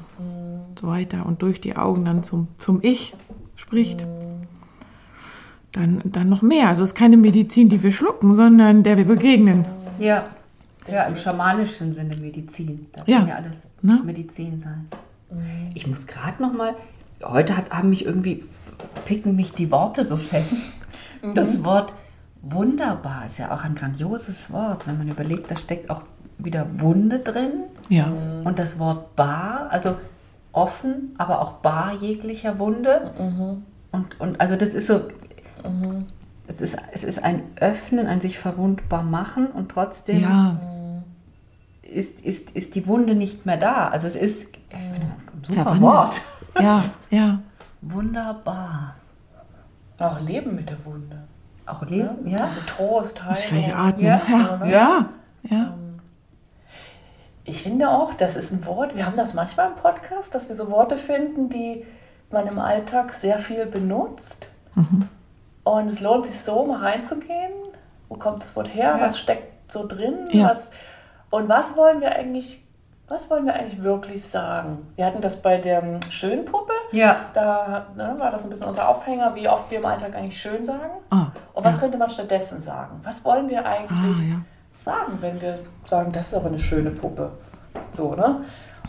so weiter und durch die Augen dann zum, zum Ich spricht, dann, dann noch mehr. Also es ist keine Medizin, die wir schlucken, sondern der wir begegnen. Ja. Ja, im schamanischen Sinne Medizin. Da Ja. kann ja alles Ne? Medizin sein. Ich muss gerade noch mal, heute hat, haben mich irgendwie, picken mich die Worte so fest. Das Wort wunderbar ist ja auch ein grandioses Wort, wenn man überlegt, da steckt auch wieder Wunde drin Ja, und das Wort bar, also offen, aber auch bar jeglicher Wunde. Und, und also das ist so, es, ist, es ist ein Öffnen, ein sich verwundbar machen und trotzdem ja, ist, ist, ist die Wunde nicht mehr da. Also es ist ich finde, ein super. Wort. Ja, ja. Wunderbar. Auch Leben mit der Wunde. Auch Leben, ja. Also Trost, Muss gleich Heilung. atmen. Ja, Ja, so, ne? ja, ja. Ich finde auch, das ist ein Wort, wir haben das manchmal im Podcast, dass wir so Worte finden, die man im Alltag sehr viel benutzt. Mhm. Und es lohnt sich so, mal reinzugehen. Wo kommt das Wort her? Ja. Was steckt so drin? Ja. Was, und was wollen wir eigentlich, was wollen wir eigentlich wirklich sagen? Wir hatten das bei der ähm, Schönpuppe. Ja. Da ne, war das ein bisschen unser Aufhänger, wie oft wir im Alltag eigentlich schön sagen. Ah, Und was ja. könnte man stattdessen sagen? Was wollen wir eigentlich Ah, ja. sagen, wenn wir sagen, das ist aber eine schöne Puppe? So, ne?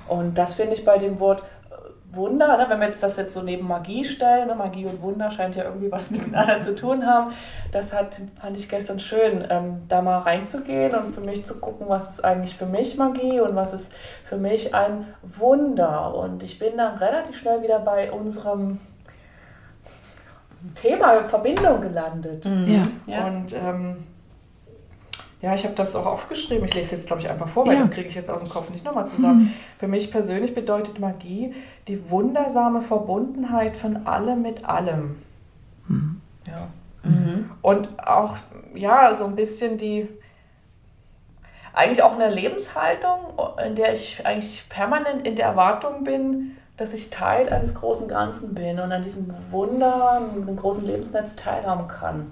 Und das finde ich bei dem Wort Wunder, ne? wenn wir das jetzt so neben Magie stellen, ne? Magie und Wunder scheint ja irgendwie was miteinander zu tun haben. Das hat, fand ich gestern schön, ähm, da mal reinzugehen und für mich zu gucken, was ist eigentlich für mich Magie und was ist für mich ein Wunder. Und ich bin dann relativ schnell wieder bei unserem Thema Verbindung gelandet. Ja. Ja. Und ähm, ja, ich habe das auch aufgeschrieben. Ich lese jetzt, glaube ich, einfach vor, weil Ja. das kriege ich jetzt aus dem Kopf nicht nochmal zusammen. Für mich persönlich bedeutet Magie die wundersame Verbundenheit von allem mit allem. Ja. Mhm. Und auch, ja, so ein bisschen die, eigentlich auch eine Lebenshaltung, in der ich eigentlich permanent in der Erwartung bin, dass ich Teil eines großen Ganzen bin und an diesem Wunder, einem großen Lebensnetz teilhaben kann.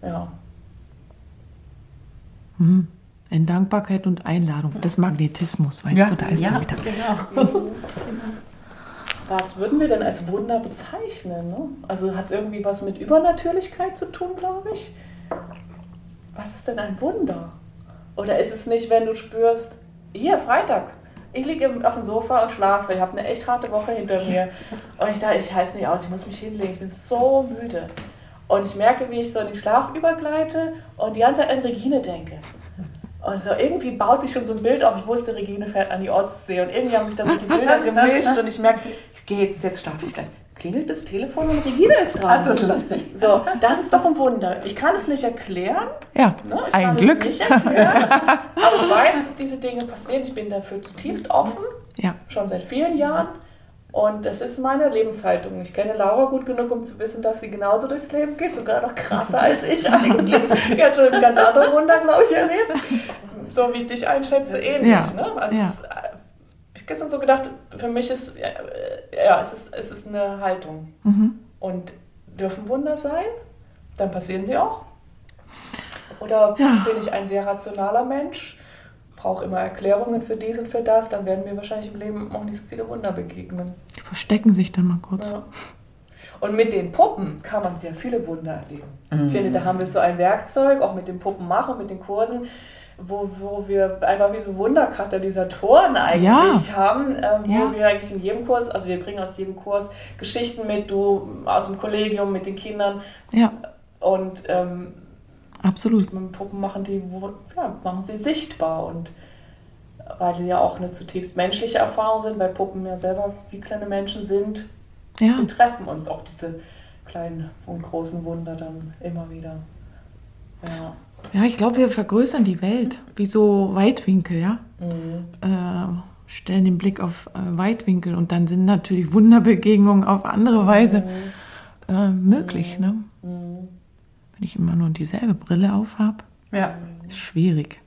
Ja. Mhm. In Dankbarkeit und Einladung des Magnetismus, weißt du, da ist ja, er wieder. genau. Was würden wir denn als Wunder bezeichnen? Ne? Also hat irgendwie was mit Übernatürlichkeit zu tun, glaube ich. Was ist denn ein Wunder? Oder ist es nicht, wenn du spürst, hier, Freitag, ich liege auf dem Sofa und schlafe, ich habe eine echt harte Woche hinter mir und ich dachte, ich halte es nicht aus, ich muss mich hinlegen, ich bin so müde. Und ich merke, wie ich so in den Schlaf übergleite und die ganze Zeit an Regine denke. Und so irgendwie baut sich schon so ein Bild auf. Ich wusste, Regine fährt an die Ostsee und irgendwie haben sich da so die Bilder gemischt und ich merke, ich gehe jetzt, jetzt schlafe ich gleich. Klingelt das Telefon und Regine ist dran. Das ist lustig. So, das ist doch ein Wunder. Ich kann es nicht erklären. Ja, Ne? Ich ein kann Glück. es nicht erklären. Aber ich weiß, dass diese Dinge passieren. Ich bin dafür zutiefst offen, Ja, schon seit vielen Jahren. Und das ist meine Lebenshaltung. Ich kenne Laura gut genug, um zu wissen, dass sie genauso durchs Leben geht, sogar noch krasser als ich eigentlich. Die hat schon ganz andere Wunder, glaube ich, erlebt. So wie ich dich einschätze, ähnlich. Ja. Ne? Also Ja. ist, äh, ich habe gestern so gedacht, für mich ist, äh, ja, es ist, es ist eine Haltung. mhm. Und dürfen Wunder sein, dann passieren sie auch. Oder Ja. bin ich ein sehr rationaler Mensch, brauche immer Erklärungen für dies und für das, dann werden mir wahrscheinlich im Leben auch nicht so viele Wunder begegnen. die verstecken sich dann mal kurz. Ja. Und mit den Puppen kann man sehr viele Wunder erleben. Mhm. Ich finde, da haben wir so ein Werkzeug, auch mit den Puppen machen, mit den Kursen, wo, wo wir einfach wie so Wunderkatalysatoren eigentlich Ja. haben, äh, wo Ja. wir eigentlich in jedem Kurs, also wir bringen aus jedem Kurs Geschichten mit, du aus dem Kollegium mit den Kindern Ja, und ähm, absolut. mit Puppen machen die, ja, machen sie sichtbar und weil die ja auch eine zutiefst menschliche Erfahrung sind, weil Puppen ja selber wie kleine Menschen sind, Ja, betreffen uns auch diese kleinen und großen Wunder dann immer wieder. Ja. ja ich glaube, wir vergrößern die Welt. Wie so Weitwinkel, ja. Mhm. Äh, stellen den Blick auf äh, Weitwinkel und dann sind natürlich Wunderbegegnungen auf andere Weise äh, möglich. Ne? Wenn ich immer nur dieselbe Brille aufhab, Ja. ist schwierig.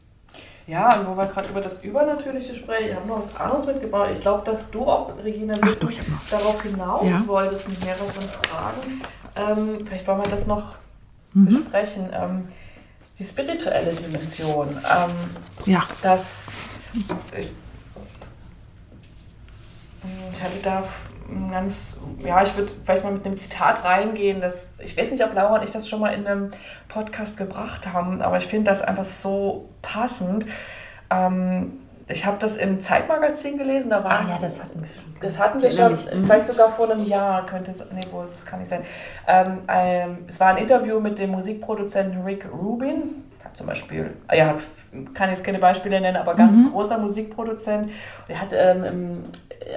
Ja, und wo wir gerade über das Übernatürliche sprechen, ich habe noch was anderes mitgebracht. Ich glaube, dass du auch, Regina, hab noch. darauf hinaus Ja. wolltest mit mehreren Fragen. Ähm, vielleicht wollen wir das noch Mhm. besprechen. Ähm, die spirituelle Dimension. Ähm, Ja, dass ich, ich hatte da ein ganz, ja, ich würde vielleicht mal mit einem Zitat reingehen, das, ich weiß nicht, ob Laura und ich das schon mal in einem Podcast gebracht haben, aber ich finde das einfach so passend. Ähm, ich habe das im Zeitmagazin gelesen, da war Ah ja, das hatten wir schon. das hatten wir schon, vielleicht sogar vor einem Jahr, könnte es, nee, wohl, das kann nicht sein. Ähm, ähm, es war ein Interview mit dem Musikproduzenten Rick Rubin, zum Beispiel, er hat, kann jetzt keine Beispiele nennen, aber ganz großer Musikproduzent. Er hat ähm,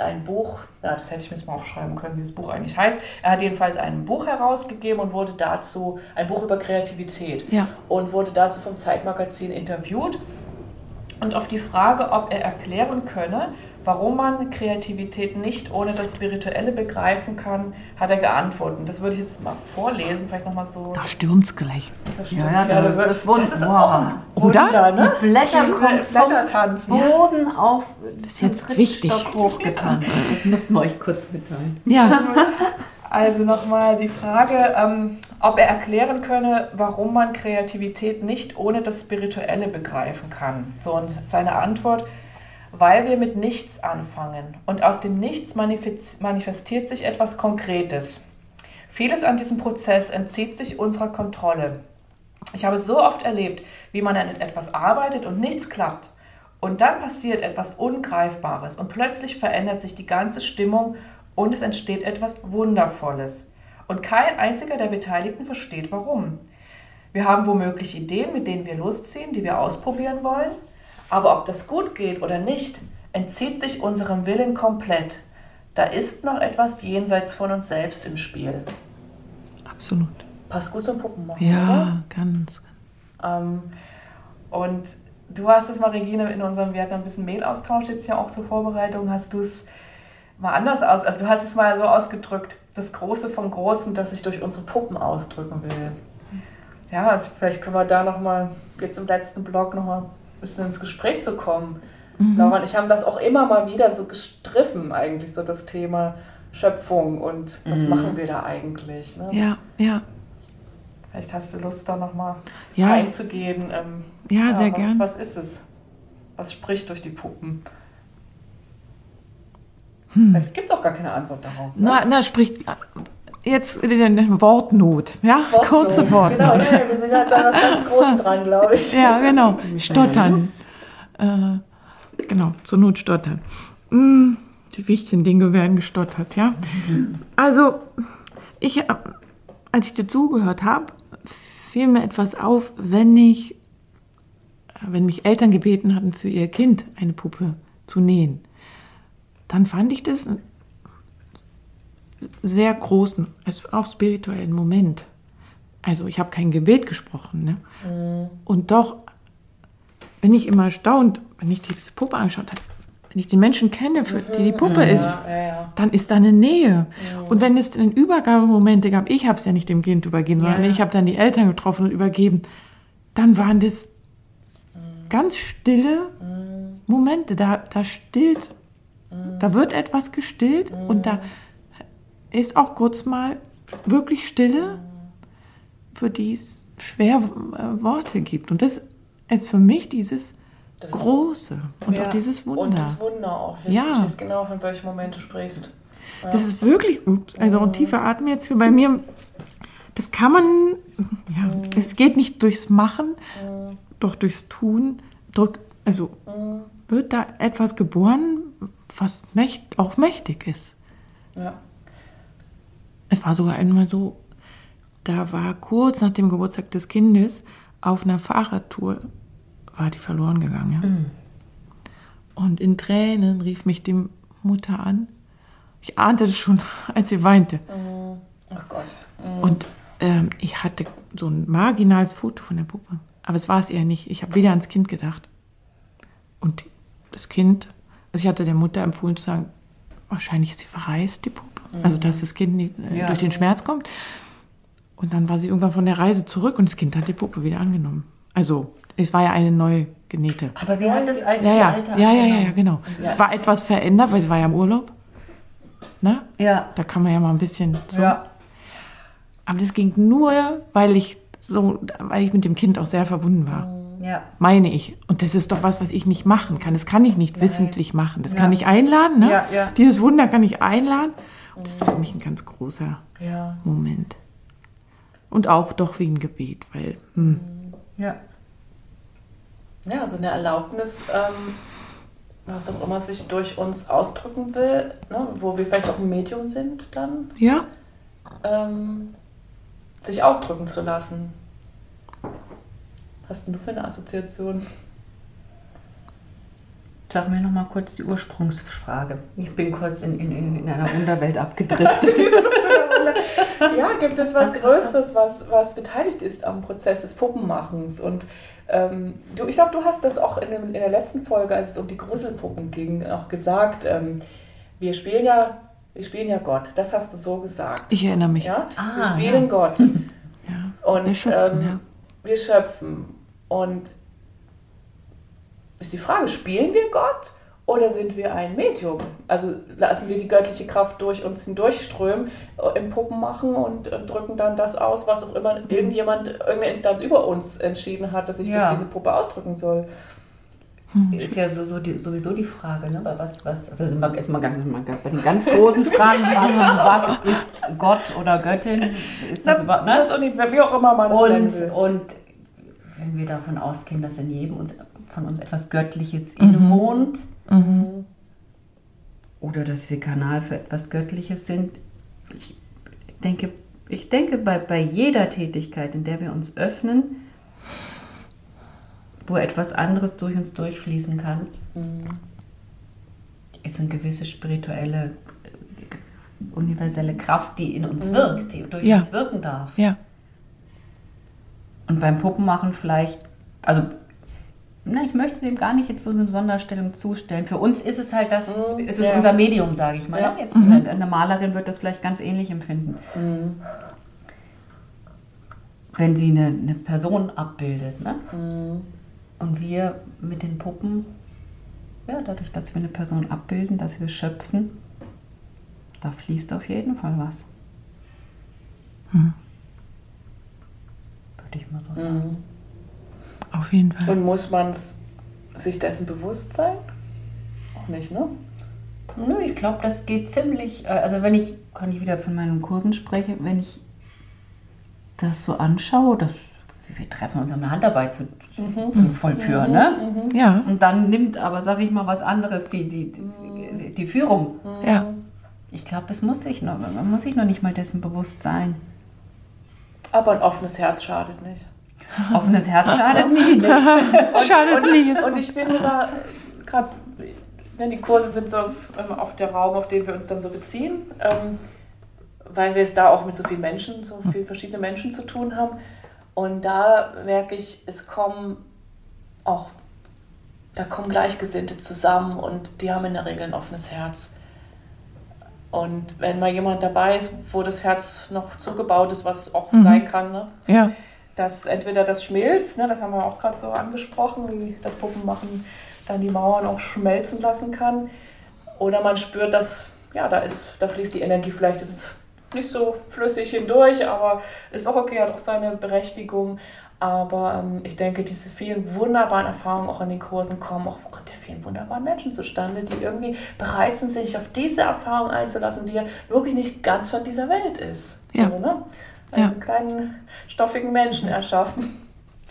ein Buch, ja, das hätte ich mir jetzt mal aufschreiben können, wie das Buch eigentlich heißt. Er hat jedenfalls ein Buch herausgegeben und wurde dazu, ein Buch über Kreativität, Ja. und wurde dazu vom Zeitmagazin interviewt. Und auf die Frage, ob er erklären könne, warum man Kreativität nicht ohne das Spirituelle begreifen kann, hat er geantwortet. Das würde ich jetzt mal vorlesen, vielleicht nochmal so. da stürmt's gleich. Das Ja, ja, da das wunder- Das ist wow. auch ein Oder? Wunder, ne? Die Blätter kommen Blätter tanzen. Boden auf Das ist jetzt zum wichtig. Stock hochgetanzt. Das müssten wir euch kurz mitteilen. Ja, Also nochmal die Frage, ähm, ob er erklären könne, warum man Kreativität nicht ohne das Spirituelle begreifen kann. So, und seine Antwort, weil wir mit nichts anfangen und aus dem Nichts manifest- manifestiert sich etwas Konkretes. Vieles an diesem Prozess entzieht sich unserer Kontrolle. Ich habe so oft erlebt, wie man an etwas arbeitet und nichts klappt. Und dann passiert etwas Ungreifbares und plötzlich verändert sich die ganze Stimmung und es entsteht etwas Wundervolles. Und kein einziger der Beteiligten versteht warum. Wir haben womöglich Ideen, mit denen wir losziehen, die wir ausprobieren wollen. Aber ob das gut geht oder nicht, entzieht sich unserem Willen komplett. Da ist noch etwas jenseits von uns selbst im Spiel. absolut. Passt gut zum Puppenmachen, oder? Ja, ganz. Ähm, und du hast es mal, Regine, in unserem, wir hatten ein bisschen Mailaustausch jetzt ja auch zur Vorbereitung, hast du es mal anders aus, also du hast es mal so ausgedrückt, das Große vom Großen, das ich durch unsere Puppen ausdrücken will. Ja, also vielleicht können wir da nochmal, jetzt im letzten Blog nochmal bisschen ins Gespräch zu kommen. Laura und ich haben das auch immer mal wieder so gestriffen, eigentlich, so das Thema Schöpfung und was Mhm. machen wir da eigentlich. Ne? Ja, ja, Vielleicht hast du Lust, da nochmal Ja. einzugehen. Ähm, ja, sehr was, gern. Was ist es? Was spricht durch die Puppen? Hm. Vielleicht gibt es auch gar keine Antwort darauf. Ne? Na, na, spricht jetzt in Wortnot, ja? Wortnot. Kurze Wortnot. Genau, wir sind jetzt an was ganz Großes dran, glaube ich. Ja, genau. Stottern. Äh, genau, zur Not stottern. Mm, die wichtigen Dinge werden gestottert, ja. Also, ich, als ich dir zugehört habe, fiel mir etwas auf, wenn ich, wenn mich Eltern gebeten hatten, für ihr Kind eine Puppe zu nähen, dann fand ich das sehr großen, also auch spirituellen Moment. Also ich habe kein Gebet gesprochen, ne? Und doch bin ich immer erstaunt, wenn ich diese Puppe angeschaut habe, wenn ich den Menschen kenne, für die die Puppe ist, Ja, ja, ja. dann ist da eine Nähe. Und wenn es dann Übergabemomente gab, ich habe es ja nicht dem Kind übergeben, sondern Ja. ich habe dann die Eltern getroffen und übergeben, dann waren das ganz stille Momente. Da, da stillt, da wird etwas gestillt und da ist auch kurz mal wirklich Stille, für die es schwer äh, Worte gibt. Und das ist für mich dieses Das Große und Ja. auch dieses Wunder. Und das Wunder auch. Ich Ja. weiß, ich weiß genau, von welchem Moment du sprichst. Ja. Das ist wirklich, ups, also ein tiefer Atem jetzt hier bei mir. Das kann man, ja, es geht nicht durchs Machen, doch durchs Tun drück, also wird da etwas geboren, was mächt, auch mächtig ist. Ja. Es war sogar einmal so, da war kurz nach dem Geburtstag des Kindes auf einer Fahrradtour, war die verloren gegangen. Ja? Und in Tränen rief mich die Mutter an. Ich ahnte das schon, als sie weinte. Ach Gott. Und ähm, ich hatte so ein marginales Foto von der Puppe. Aber es war es eher nicht. Ich habe wieder ans Kind gedacht. Und das Kind, also ich hatte der Mutter empfohlen zu sagen, wahrscheinlich ist sie verreist, die Puppe. Also dass das Kind nicht äh, Ja. durch den Schmerz kommt. Und dann war sie irgendwann von der Reise zurück und das Kind hat die Puppe wieder angenommen. Also es war ja eine neu genähte. Aber sie hat es als Ja, ja, alte ja, ja, ja, ja, genau. Es war etwas verändert, weil sie war ja im Urlaub. Ne? Ja, Da kann man ja mal ein bisschen so. ja. Aber das ging nur, weil ich so, weil ich mit dem Kind auch sehr verbunden war. ja. Meine ich. Und das ist doch was, was ich nicht machen kann. Das kann ich nicht wissentlich machen. Das Ja. kann ich einladen. Ne? Ja, ja. Dieses Wunder kann ich einladen. Und das ist für mich ein ganz großer Ja. Moment. Und auch doch wie ein Gebet, weil hm, ja. Ja, so eine Erlaubnis, ähm, was auch immer sich durch uns ausdrücken will, ne, wo wir vielleicht auch ein Medium sind, dann ja, ähm, sich ausdrücken zu lassen. Was hast denn du für eine Assoziation? Sag mir noch mal kurz die Ursprungsfrage. Ich bin kurz in, in, in in einer Wunderwelt abgedriftet. ja, gibt es was Größeres, was, was beteiligt ist am Prozess des Puppenmachens? Und ähm, du, ich glaube, du hast das auch in, dem, in der letzten Folge, als es um die Gruselpuppen ging, auch gesagt. Ähm, wir spielen ja, wir spielen ja Gott. Das hast du so gesagt. ich erinnere mich. Ja? Ah, wir spielen ja. Gott. Ja. Und Wir schöpfen, ähm, ja. wir schöpfen. Und ist die Frage, spielen wir Gott oder sind wir ein Medium? Also lassen wir die göttliche Kraft durch uns hindurchströmen, äh, im Puppen machen und äh, drücken dann das aus, was auch immer irgendjemand, irgendeine Instanz über uns entschieden hat, dass ich Ja. durch diese Puppe ausdrücken soll. Ist ja so, so die, sowieso die Frage, ne? Was, was, also sind wir jetzt mal ganz, mal ganz bei den ganz großen Fragen, was, was ist Gott oder Göttin? Ist das überhaupt, ne? Das wie auch immer man es Und, will. und wenn wir davon ausgehen, dass in jedem uns, von uns etwas Göttliches innewohnt oder dass wir Kanal für etwas Göttliches sind, ich, denke, ich denke bei, bei jeder Tätigkeit, in der wir uns öffnen, wo etwas anderes durch uns durchfließen kann, ist eine gewisse spirituelle, universelle Kraft, die in uns wirkt, die durch Ja. uns wirken darf. Ja, Und beim Puppenmachen vielleicht, also na, ich möchte dem gar nicht jetzt so eine Sonderstellung zustellen. Für uns ist es halt das, Mhm, ist es ja. unser Medium, sage ich mal. Ja. Jetzt eine, eine Malerin wird das vielleicht ganz ähnlich empfinden. Mhm. Wenn sie eine, eine Person abbildet. Ne? Mhm. Und wir mit den Puppen, ja, dadurch, dass wir eine Person abbilden, dass wir schöpfen, da fließt auf jeden Fall was. Würde ich mal so sagen. Mhm. auf jeden Fall. Und muss man sich dessen bewusst sein? Auch nicht, ne? Nö, ich glaube, das geht ziemlich. äh, Also wenn ich, kann ich wieder von meinen Kursen sprechen, wenn ich das so anschaue, das, wir treffen uns, haben eine Handarbeit zu, zu vollführen, ne? Ja, Und dann nimmt aber, sag ich mal, was anderes die, die, die, die Führung. ja. Ich glaube, es muss sich noch, man muss sich noch nicht mal dessen bewusst sein. Aber ein offenes Herz schadet nicht. Offenes Herz schadet nie. Ne? Schade, nie ist Und gut. ich finde da gerade, ne, die Kurse sind so ähm, auf der Raum, auf den wir uns dann so beziehen, ähm, weil wir es da auch mit so vielen Menschen, so vielen verschiedenen Menschen zu tun haben. Und da merke ich, es kommen auch, da kommen Gleichgesinnte zusammen und die haben in der Regel ein offenes Herz. Und wenn mal jemand dabei ist, wo das Herz noch zugebaut ist, was auch sein kann, ne? Ja, dass entweder das schmilzt, ne, das haben wir auch gerade so angesprochen, wie das Puppenmachen dann die Mauern auch schmelzen lassen kann. Oder man spürt, dass, ja, da ist, da fließt die Energie, vielleicht ist nicht so flüssig hindurch, aber ist auch okay, hat auch seine Berechtigung. Aber ähm, ich denke, diese vielen wunderbaren Erfahrungen auch in den Kursen kommen auch aufgrund der vielen wunderbaren Menschen zustande, die irgendwie bereit sind, sich auf diese Erfahrung einzulassen, die ja wirklich nicht ganz von dieser Welt ist. Ja. So, ne? Ja. Einen kleinen, stoffigen Menschen erschaffen.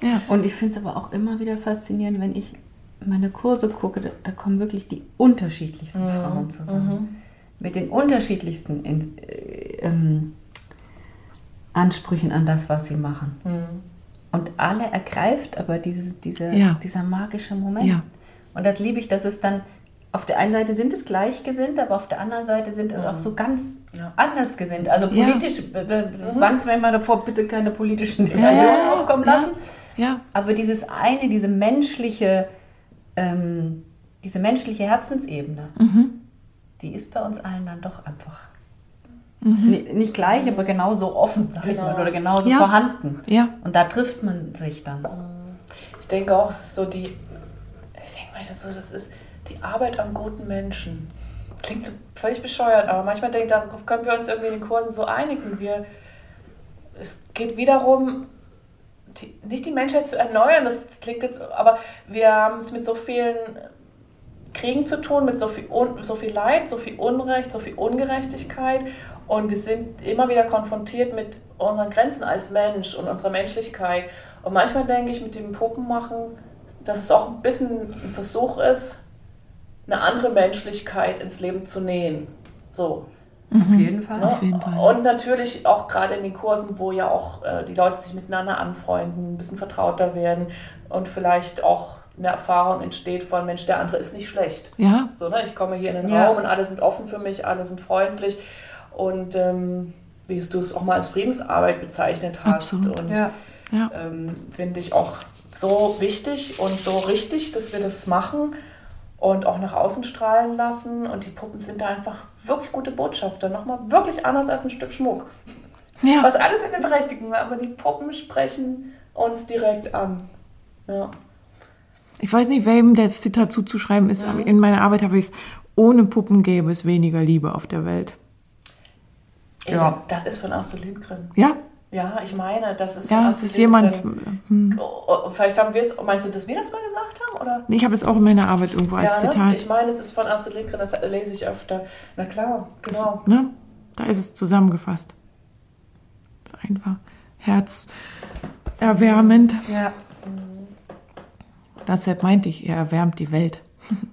ja. Und ich finde es aber auch immer wieder faszinierend, wenn ich in meine Kurse gucke, da, da kommen wirklich die unterschiedlichsten Mhm. Frauen zusammen. Mit den unterschiedlichsten in, äh, ähm, Ansprüchen an das, was sie machen. Mhm. Und alle ergreift aber diese, diese, Ja. dieser magische Moment. Ja. Und das liebe ich, dass es dann, auf der einen Seite sind es gleichgesinnt, aber auf der anderen Seite sind es auch so ganz Ja. anders gesinnt. Also Ja. politisch, äh, äh, Banks mir mal davor, bitte keine politischen Ja, Diskussionen ja, ja. aufkommen Ja. lassen. Ja, Aber dieses eine, diese menschliche, ähm, diese menschliche Herzensebene, Mhm. die ist bei uns allen dann doch einfach ni- nicht gleich, aber genauso offen, sag ich Genau. mal, oder genauso Ja. vorhanden. ja, Und da trifft man sich dann. Ich denke auch, es ist so die, ich denke mal so, das ist die Arbeit am guten Menschen. Klingt so völlig bescheuert, aber manchmal denke ich, darauf können wir uns irgendwie in den Kursen so einigen. Wir, es geht wiederum, die, nicht die Menschheit zu erneuern, das, klingt jetzt, aber wir haben es mit so vielen Kriegen zu tun, mit so viel, Un, so viel Leid, so viel Unrecht, so viel Ungerechtigkeit. Und wir sind immer wieder konfrontiert mit unseren Grenzen als Mensch und unserer Menschlichkeit. Und manchmal denke ich mit dem Puppenmachen, dass es auch ein bisschen ein Versuch ist, eine andere Menschlichkeit ins Leben zu nähen. So. Auf jeden Fall. Ne? Auf jeden Fall. Und natürlich auch gerade in den Kursen, wo ja auch äh, die Leute sich miteinander anfreunden, ein bisschen vertrauter werden und vielleicht auch eine Erfahrung entsteht von Mensch, der andere ist nicht schlecht. ja, So, ne? Ich komme hier in den Ja. Raum und alle sind offen für mich, alle sind freundlich. Und ähm, wie du es auch mal als Friedensarbeit bezeichnet hast. Absolut. Und Ja. ja, ähm, finde ich auch so wichtig und so richtig, dass wir das machen und auch nach außen strahlen lassen. Und die Puppen sind da einfach wirklich gute Botschafter. Nochmal wirklich anders als ein Stück Schmuck. ja. Was alles in der Berechtigung, aber die Puppen sprechen uns direkt an. Ja. Ich weiß nicht, wem das Zitat zuzuschreiben ist, Mhm. in meiner Arbeit habe ich es, ohne Puppen gäbe es weniger Liebe auf der Welt. Ey, Ja. Das, das ist von Astrid Lindgren. Ja, Ja, ich meine, das ist ja, es ist jemand, hm, Oh, oh, vielleicht haben wir es, meinst du, dass wir das mal gesagt haben? Oder? ich habe es auch in meiner Arbeit irgendwo als ja, ne? Zitat. Ich meine, es ist von Astrid Lindgren, das lese ich öfter. Na klar, genau. Ne? Da ist es zusammengefasst. Das ist einfach herzerwärmend. Ja. Deshalb meinte ich, er erwärmt die Welt.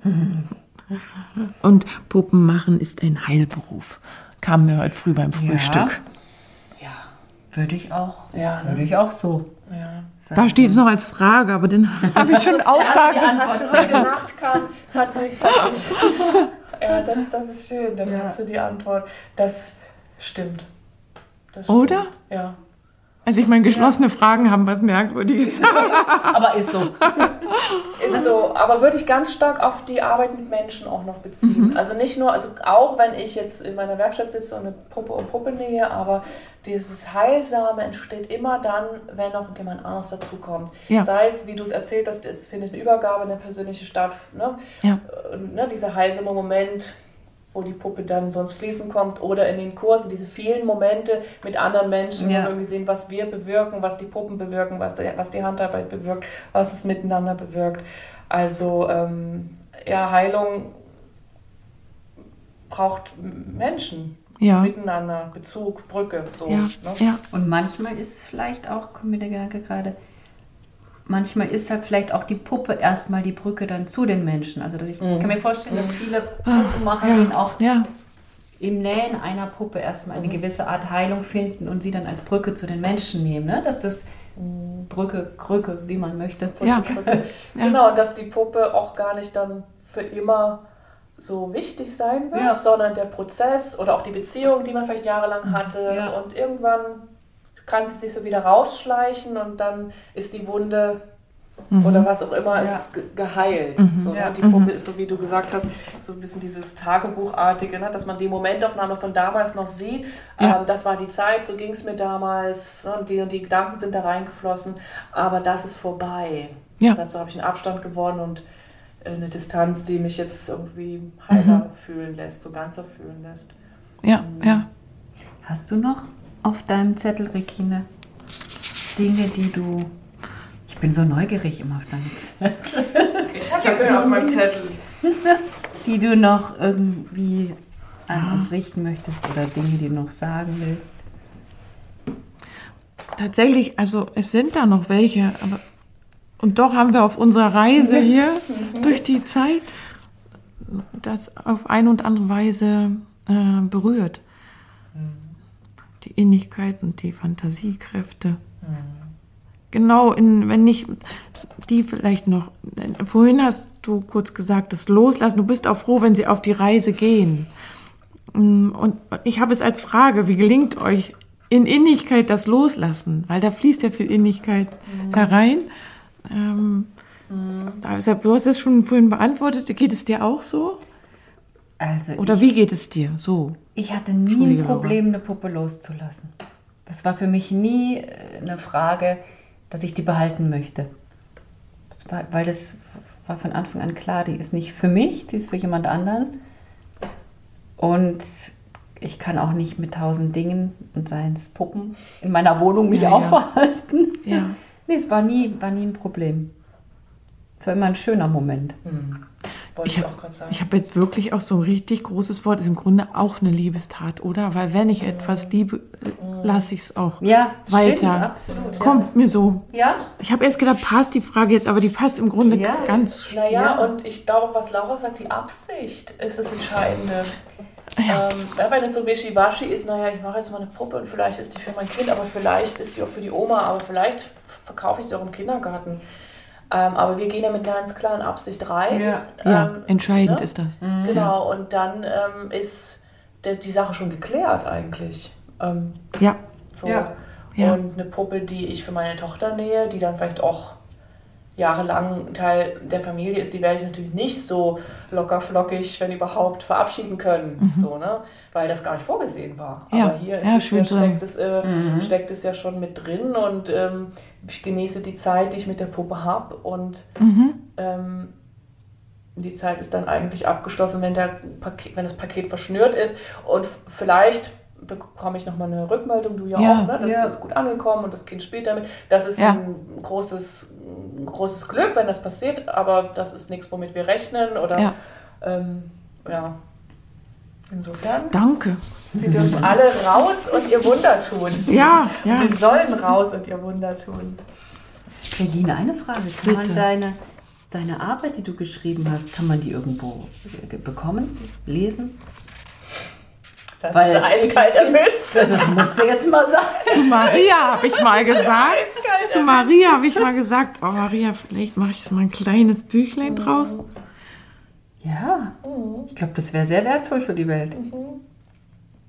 Und Puppen machen ist ein Heilberuf. Kam mir heute früh beim Frühstück. Ja, würde ich auch. Ja, ne? Würde ich auch so. Ja. Da steht es noch als Frage, aber den habe ich schon Aussage. Hast du heute Nacht kam, hatte ich, hatte ich. Ja, das, das ist schön. Dann Ja. hast du die Antwort. Das stimmt. Das stimmt. Oder? Ja. Also ich meine, geschlossene Fragen haben was Merkwürdiges. Aber ist so. Ist so, aber würde ich ganz stark auf die Arbeit mit Menschen auch noch beziehen. Also nicht nur, also auch wenn ich jetzt in meiner Werkstatt sitze und eine Puppe und Puppe nähe, aber dieses Heilsame entsteht immer dann, wenn noch jemand anderes dazukommt. Ja. Sei es, wie du es erzählt hast, es findet eine Übergabe, eine persönliche statt, ne? Ja. Und, ne, dieser heilsame Moment, wo die Puppe dann sonst fließen kommt oder in den Kursen, diese vielen Momente mit anderen Menschen, Ja. wo wir irgendwie sehen, was wir bewirken, was die Puppen bewirken, was, der, was die Handarbeit bewirkt, was es miteinander bewirkt. Also ähm, ja, Heilung braucht Menschen Ja, miteinander, Bezug, Brücke, so. ja, Ne? ja. Und manchmal ist es vielleicht auch, kommt mir der Gedanke gerade, manchmal ist halt vielleicht auch die Puppe erstmal die Brücke dann zu den Menschen. Also dass ich, ich kann mir vorstellen, dass viele Puppenmacherinnen auch Ja, im Nähen einer Puppe erstmal eine gewisse Art Heilung finden und sie dann als Brücke zu den Menschen nehmen. Ne? Dass das Brücke, Krücke, wie man möchte. ja. Genau, und dass die Puppe auch gar nicht dann für immer so wichtig sein wird, Ja. sondern der Prozess oder auch die Beziehung, die man vielleicht jahrelang hatte. Ja. Und irgendwann kann sie sich so wieder rausschleichen und dann ist die Wunde oder was auch immer Ja. ist ge- geheilt. So, Ja. Und die Puppe ist so, wie du gesagt hast, so ein bisschen dieses Tagebuchartige, ne? dass man die Momentaufnahme von damals noch sieht. Ja. Ähm, das war die Zeit, so ging es mir damals ne? und die und die Gedanken sind da reingeflossen, aber das ist vorbei. Ja. Dazu habe ich einen Abstand gewonnen und äh, eine Distanz, die mich jetzt irgendwie heiler fühlen lässt, so ganzer fühlen lässt. ja, ja. Hast du noch auf deinem Zettel, Regine, Dinge, die du. Ich bin so neugierig immer auf deinen Zettel. Ich habe das auf meinem Zettel. Die du noch irgendwie an uns richten möchtest oder Dinge, die du noch sagen willst. Tatsächlich, also es sind da noch welche, aber Und doch haben wir auf unserer Reise hier durch die Zeit das auf eine und andere Weise äh, berührt. Die Innigkeit und die Fantasiekräfte. Genau, in, wenn ich die vielleicht noch. Vorhin hast du kurz gesagt, das Loslassen. Du bist auch froh, wenn sie auf die Reise gehen. Mm, Und ich habe es als Frage, wie gelingt euch in Innigkeit das Loslassen? Weil da fließt ja viel Innigkeit herein. Ähm, Deshalb, du hast es schon vorhin beantwortet. Geht es dir auch so? Also Oder ich, wie geht es dir? So. Ich hatte nie ein Problem, eine Puppe loszulassen. Das war für mich nie äh, eine Frage, dass ich die behalten möchte. Das war, weil das war von Anfang an klar, die ist nicht für mich, die ist für jemand anderen. Und ich kann auch nicht mit tausend Dingen und seien es Puppen in meiner Wohnung mich Ja, ja. aufhalten. Ja. Nee, es war nie, war nie ein Problem. Es war immer ein schöner Moment. Hm. Wollte Ich auch gerade sagen. Ich habe jetzt wirklich auch so ein richtig großes Wort. Ist im Grunde auch eine Liebestat, oder? Weil wenn ich etwas liebe, lasse ich es auch. Ja, Weiter. stimmt, absolut. Kommt mir so. Ja, Ich habe erst gedacht, passt die Frage jetzt, aber die passt im Grunde Ja. ganz. Naja, Ja. und ich glaube, was Laura sagt, die Absicht ist das Entscheidende. Ja. Ähm, wenn es so wischiwaschi ist, naja, ich mache jetzt mal eine Puppe und vielleicht ist die für mein Kind, aber vielleicht ist die auch für die Oma, aber vielleicht verkaufe ich sie auch im Kindergarten. Ähm, aber wir gehen ja mit einer ganz klaren Absicht rein. Ja. Ja, Ähm, entscheidend ne? ist das. Genau, und dann ähm, ist der, die Sache schon geklärt eigentlich. Ähm, Ja, so. Ja. Ja. Und eine Puppe, die ich für meine Tochter nähe, die dann vielleicht auch jahrelang Teil der Familie ist, die werde ich natürlich nicht so locker flockig, wenn überhaupt, verabschieden können. So, ne? Weil das gar nicht vorgesehen war. Mhm. Ja. Aber hier ist Ja, es schön ja, steckt, es, äh, steckt es ja schon mit drin und ähm, ich genieße die Zeit, die ich mit der Puppe habe und Mhm. ähm, die Zeit ist dann eigentlich abgeschlossen, wenn, der Paket, wenn das Paket verschnürt ist. Und vielleicht bekomme ich nochmal eine Rückmeldung, du ja, Ja. auch, ne? das Ja. ist gut angekommen und das Kind spielt damit. Das ist Ja. ein, großes, ein großes Glück, wenn das passiert, aber das ist nichts, womit wir rechnen. Oder, Ja. Ähm, ja. Insofern, danke. sie dürfen alle raus und ihr Wunder tun. Ja, ja. Sie sollen raus und ihr Wunder tun. Regine, eine Frage. Kann Bitte. man deine, deine Arbeit, die du geschrieben hast, kann man die irgendwo äh, bekommen, lesen? Das Weil- ist eiskalt erwischt. Das musst du jetzt mal sagen. Zu Maria habe ich mal gesagt. Eiskalt Zu Maria habe ich mal gesagt, oh Maria, vielleicht mache ich jetzt mal ein kleines Büchlein draus. Ja, ich glaube, das wäre sehr wertvoll für die Welt.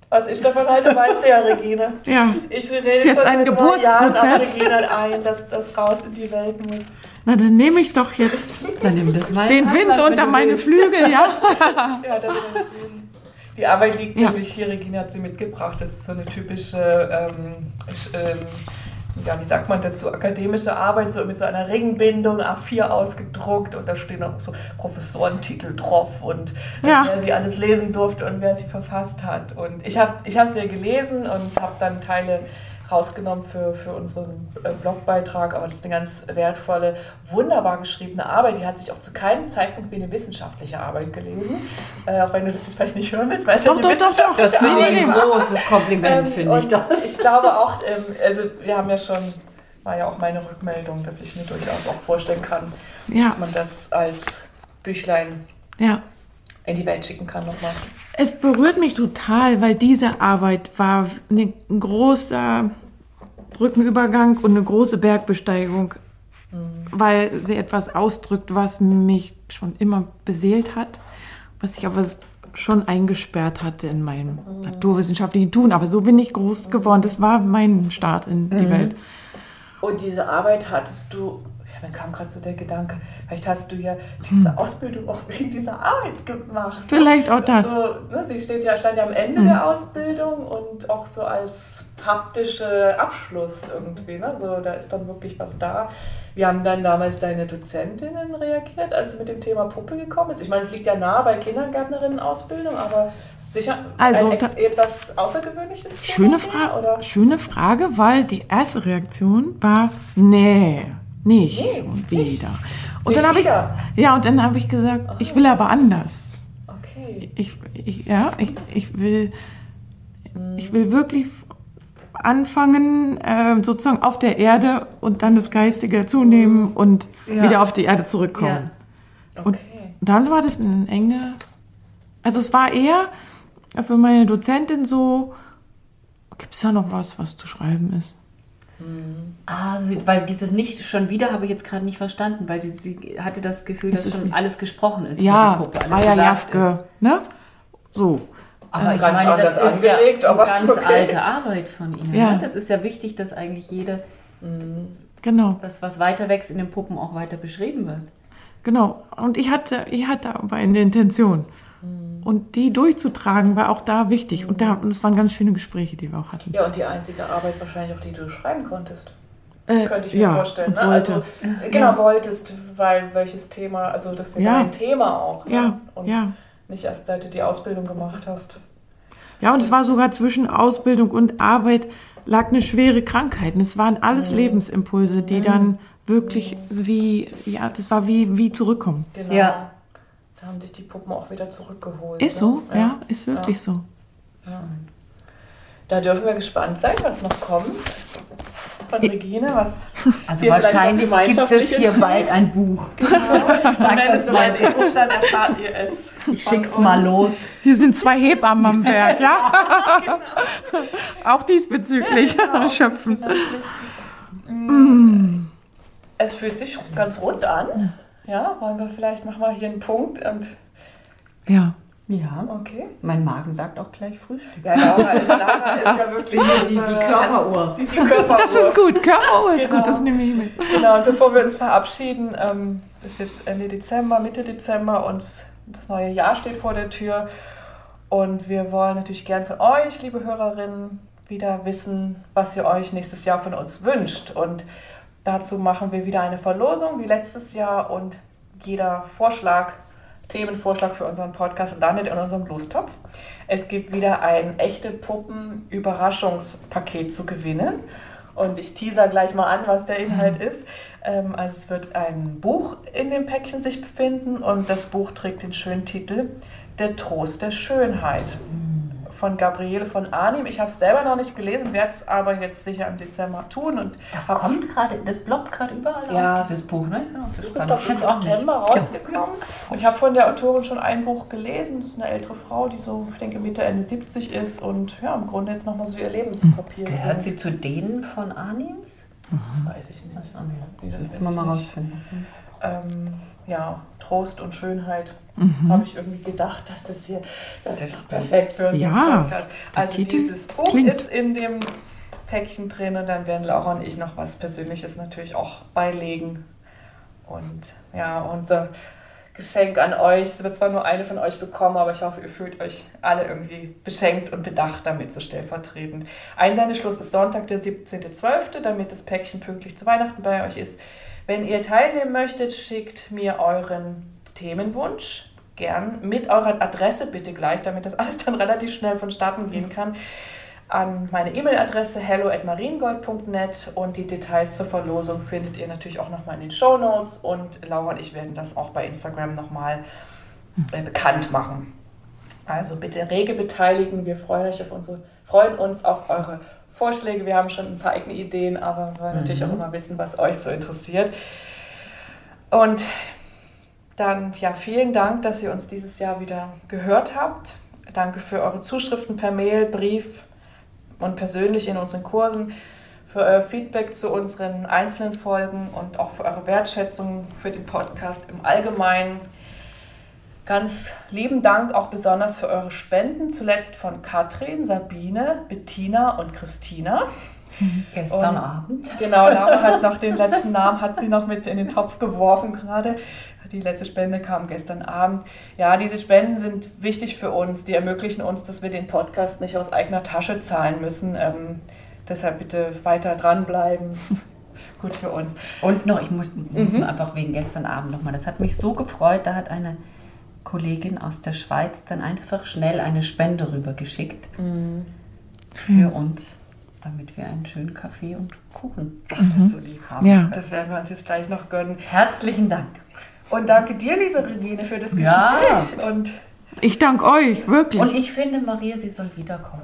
Was ich davon halte, weißt du ja, Regine. Ja, Ich rede Ist jetzt schon ein Geburtsprozess. Regine ein, dass das raus in die Welt muss. na dann nehme ich doch jetzt Dann nimm das mal. den in Wind unter meine willst. Flügel, ja. Ja, das wäre schön. Die Arbeit liegt Ja. nämlich hier, Regine hat sie mitgebracht. Das ist so eine typische, ähm, ähm, ja, wie sagt man dazu, akademische Arbeit, so mit so einer Ringbindung, A4 ausgedruckt und da stehen auch so Professorentitel drauf und Ja. wer sie alles lesen durfte und wer sie verfasst hat. Und ich habe ich hab sie ja gelesen und habe dann Teile rausgenommen für, für unseren äh, Blogbeitrag, aber das ist eine ganz wertvolle, wunderbar geschriebene Arbeit. Die hat sich auch zu keinem Zeitpunkt wie eine wissenschaftliche Arbeit gelesen. Äh, auch wenn du das jetzt vielleicht nicht hören willst, weil es ja Doch, eine doch, doch, doch. Das wissenschaftliche finde ich Arbeit ein großes Kompliment, Ähm, finde ich das. Ich glaube auch, ähm, also wir haben ja schon, war ja auch meine Rückmeldung, dass ich mir durchaus auch vorstellen kann, Ja, dass man das als Büchlein ja. In die Welt schicken kann nochmal. Es berührt mich total, weil diese Arbeit war ein großer Brückenübergang und eine große Bergbesteigung, weil sie etwas ausdrückt, was mich schon immer beseelt hat, was ich aber schon eingesperrt hatte in meinem naturwissenschaftlichen Tun. Aber so bin ich groß geworden. Das war mein Start in die Welt. Und diese Arbeit hattest du, ja, mir kam gerade so der Gedanke, vielleicht hast du ja diese Hm. Ausbildung auch wegen dieser Arbeit gemacht. Vielleicht auch das. So, ne, sie steht ja, stand ja am Ende Mhm. der Ausbildung und auch so als haptische Abschluss irgendwie. Ne? So, da ist dann wirklich was da. Wie haben dann damals deine Dozentinnen reagiert, als du mit dem Thema Puppe gekommen bist? Ich meine, es liegt ja nah bei Kindergärtnerinnen-Ausbildung, aber sicher Also, ein etwas Außergewöhnliches? Schöne, Fra Oder? schöne Frage, weil die erste Reaktion war, nee, nicht Nee, und nicht. wieder. Und Nicht dann habe ich, ja, und dann habe ich gesagt, ich will aber anders. Okay. Ich, ich, ja, ich, ich will, ich will wirklich anfangen, äh, sozusagen auf der Erde und dann das Geistige zunehmen und Ja. wieder auf die Erde zurückkommen. Und Okay. dann war das eine enge. Also es war eher für meine Dozentin so, gibt es da noch was, was zu schreiben ist? Ah, sie, weil dieses nicht schon wieder habe ich jetzt gerade nicht verstanden, weil sie, sie hatte das Gefühl, Es dass ist- schon alles gesprochen ist. für Ja, die Puppe, alles Jafke, ist. ne? So. Aber ich Ganz meine, das ist ja eine aber ganz okay. alte Arbeit von Ihnen. Ja. Ne? Das ist ja wichtig, dass eigentlich jede, Genau. das, was weiter wächst in den Puppen, auch weiter beschrieben wird. Genau. Und ich hatte, ich hatte aber eine Intention. Und die durchzutragen war auch da wichtig. Und, da, und es waren ganz schöne Gespräche, die wir auch hatten. Ja, und die einzige Arbeit wahrscheinlich auch, die du schreiben konntest. Äh, Könnte ich mir ja, vorstellen. und Ne? wollte. Also, genau, wolltest, weil welches Thema, also das ist ja, Ja. dein Thema auch. Ne? ja, Und ja. nicht erst seit du die Ausbildung gemacht hast. Ja, und es war sogar zwischen Ausbildung und Arbeit lag eine schwere Krankheit. Und es waren alles Lebensimpulse, die dann wirklich wie, ja, das war wie, wie zurückkommen. Genau. Ja. Da haben dich die Puppen auch wieder zurückgeholt. Ist ne? so, ja, ist wirklich Ja. so. Da dürfen wir gespannt sein, was noch kommt. Von Regine, was Also wahrscheinlich gibt es hier bald ein Buch. genau. Sag wenn das mal. ist, dann erfahrt ihr es. Ich schick's uns. mal los. Hier sind zwei Hebammen am Werk, ja? Auch diesbezüglich schöpfen. Es fühlt sich ganz rund an. Ja, wollen wir vielleicht machen wir hier einen Punkt und Ja. Ja, okay. mein Magen sagt auch gleich Frühstück. Ja, Laura ist, Lara ist ja wirklich Die- die Körperuhr. Die, die Körperuhr. Das ist gut, Körperuhr ist Genau. gut, das nehme ich mit. Genau, und bevor wir uns verabschieden, ähm, ist jetzt Ende Dezember, Mitte Dezember und das neue Jahr steht vor der Tür. Und wir wollen natürlich gern von euch, liebe Hörerinnen, wieder wissen, was ihr euch nächstes Jahr von uns wünscht. Und dazu machen wir wieder eine Verlosung wie letztes Jahr und jeder Vorschlag, Themenvorschlag für unseren Podcast landet in unserem Lostopf. Es gibt wieder ein echte Puppen-Überraschungspaket zu gewinnen. Und ich teaser gleich mal an, was der Inhalt ist. Ähm, also es wird ein Buch in dem Päckchen sich befinden und das Buch trägt den schönen Titel Der Trost der Schönheit von Gabriele von Arnim. Ich habe es selber noch nicht gelesen, werde es aber jetzt sicher im Dezember tun. Und Das kommt gerade, das ploppt gerade überall Ja, auf, dieses Buch, ne? Ja, das Du ist doch nicht. September rausgekommen. Und ich habe von der Autorin schon ein Buch gelesen. Das ist eine ältere Frau, die so, ich denke, Mitte, Ende 70 ist und ja, im Grunde jetzt nochmal so ihr Lebenspapier. Gehört sie zu denen von Anims? Das weiß ich nicht. Das das müssen wir mal rausfinden. Ähm, ja, Trost und Schönheit. Mhm. Habe ich irgendwie gedacht, dass das hier, das ist doch perfekt für unseren Ja, Podcast. Also Titel dieses Buch klingt. ist in dem Päckchen drin und dann werden Laura und ich noch was Persönliches natürlich auch beilegen. Und ja, unser Geschenk an euch, es wird zwar nur eine von euch bekommen, aber ich hoffe, ihr fühlt euch alle irgendwie beschenkt und bedacht damit, so stellvertretend. Einsendeschluss ist Sonntag, der 17.12., damit das Päckchen pünktlich zu Weihnachten bei euch ist. Wenn ihr teilnehmen möchtet, schickt mir euren Themenwunsch gern mit eurer Adresse bitte gleich, damit das alles dann relativ schnell vonstatten gehen kann, an meine E-Mail-Adresse hello@mariengold.net und die Details zur Verlosung findet ihr natürlich auch nochmal in den Show Notes und Laura und ich werden das auch bei Instagram nochmal äh, bekannt machen. Also bitte rege beteiligen, wir freuen, euch auf unsere, freuen uns auf eure Vorschläge. Wir haben schon ein paar eigene Ideen, aber wir wollen natürlich auch immer wissen, was euch so interessiert. Und dann, ja, vielen Dank, dass ihr uns dieses Jahr wieder gehört habt. Danke für eure Zuschriften per Mail, Brief und persönlich in unseren Kursen, für euer Feedback zu unseren einzelnen Folgen und auch für eure Wertschätzung für den Podcast im Allgemeinen. Ganz lieben Dank auch besonders für eure Spenden, zuletzt von Katrin, Sabine, Bettina und Christina. Gestern Und- Abend. Genau, Laura hat noch den letzten Namen, hat sie noch mit in den Topf geworfen gerade. Die letzte Spende kam gestern Abend. Ja, diese Spenden sind wichtig für uns. Die ermöglichen uns, dass wir den Podcast nicht aus eigener Tasche zahlen müssen. Ähm, deshalb bitte weiter dranbleiben. Gut für uns. Und noch, ich muss, muss Mhm. einfach wegen gestern Abend nochmal, das hat mich so gefreut, da hat eine Kollegin aus der Schweiz dann einfach schnell eine Spende rübergeschickt für uns, damit wir einen schönen Kaffee und Kuchen Ach, das so lieb. haben. Ja. Das werden wir uns jetzt gleich noch gönnen. Herzlichen Dank. Und danke dir, liebe Regine, für das Gespräch. Ja. Und Ich danke euch, wirklich. Und ich finde, Maria, sie soll wiederkommen.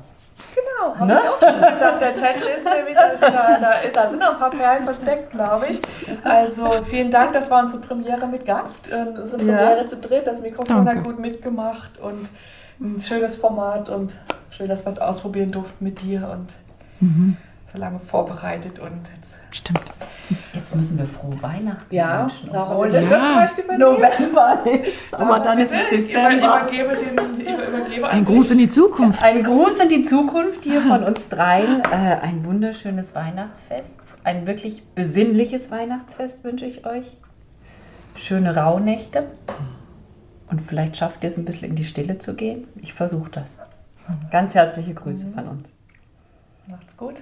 genau. Habe Ne? ich auch schon gedacht. Der Zettel ist nämlich da, da, da sind noch ein paar Perlen versteckt, glaube ich. Also vielen Dank, das war unsere Premiere mit Gast. äh, Unsere Ja. Premiere zu dritt, das Mikrofon Danke. hat gut mitgemacht und ein schönes Format und schön, dass wir es ausprobieren durften mit dir und so lange vorbereitet und jetzt Stimmt. Jetzt müssen wir frohe Weihnachten ja, wünschen. obwohl Ja. das übernehmen. November ist. Aber dann ist es Bitte, ich Dezember. übergebe, den, ich übergebe Ein Gruß in die Zukunft. Ein Gruß in die Zukunft hier von uns dreien. Äh, ein wunderschönes Weihnachtsfest. Ein wirklich besinnliches Weihnachtsfest wünsche ich euch. Schöne Rauhnächte. Und vielleicht schafft ihr es ein bisschen in die Stille zu gehen. Ich versuche das. Ganz herzliche Grüße von uns. Macht's gut.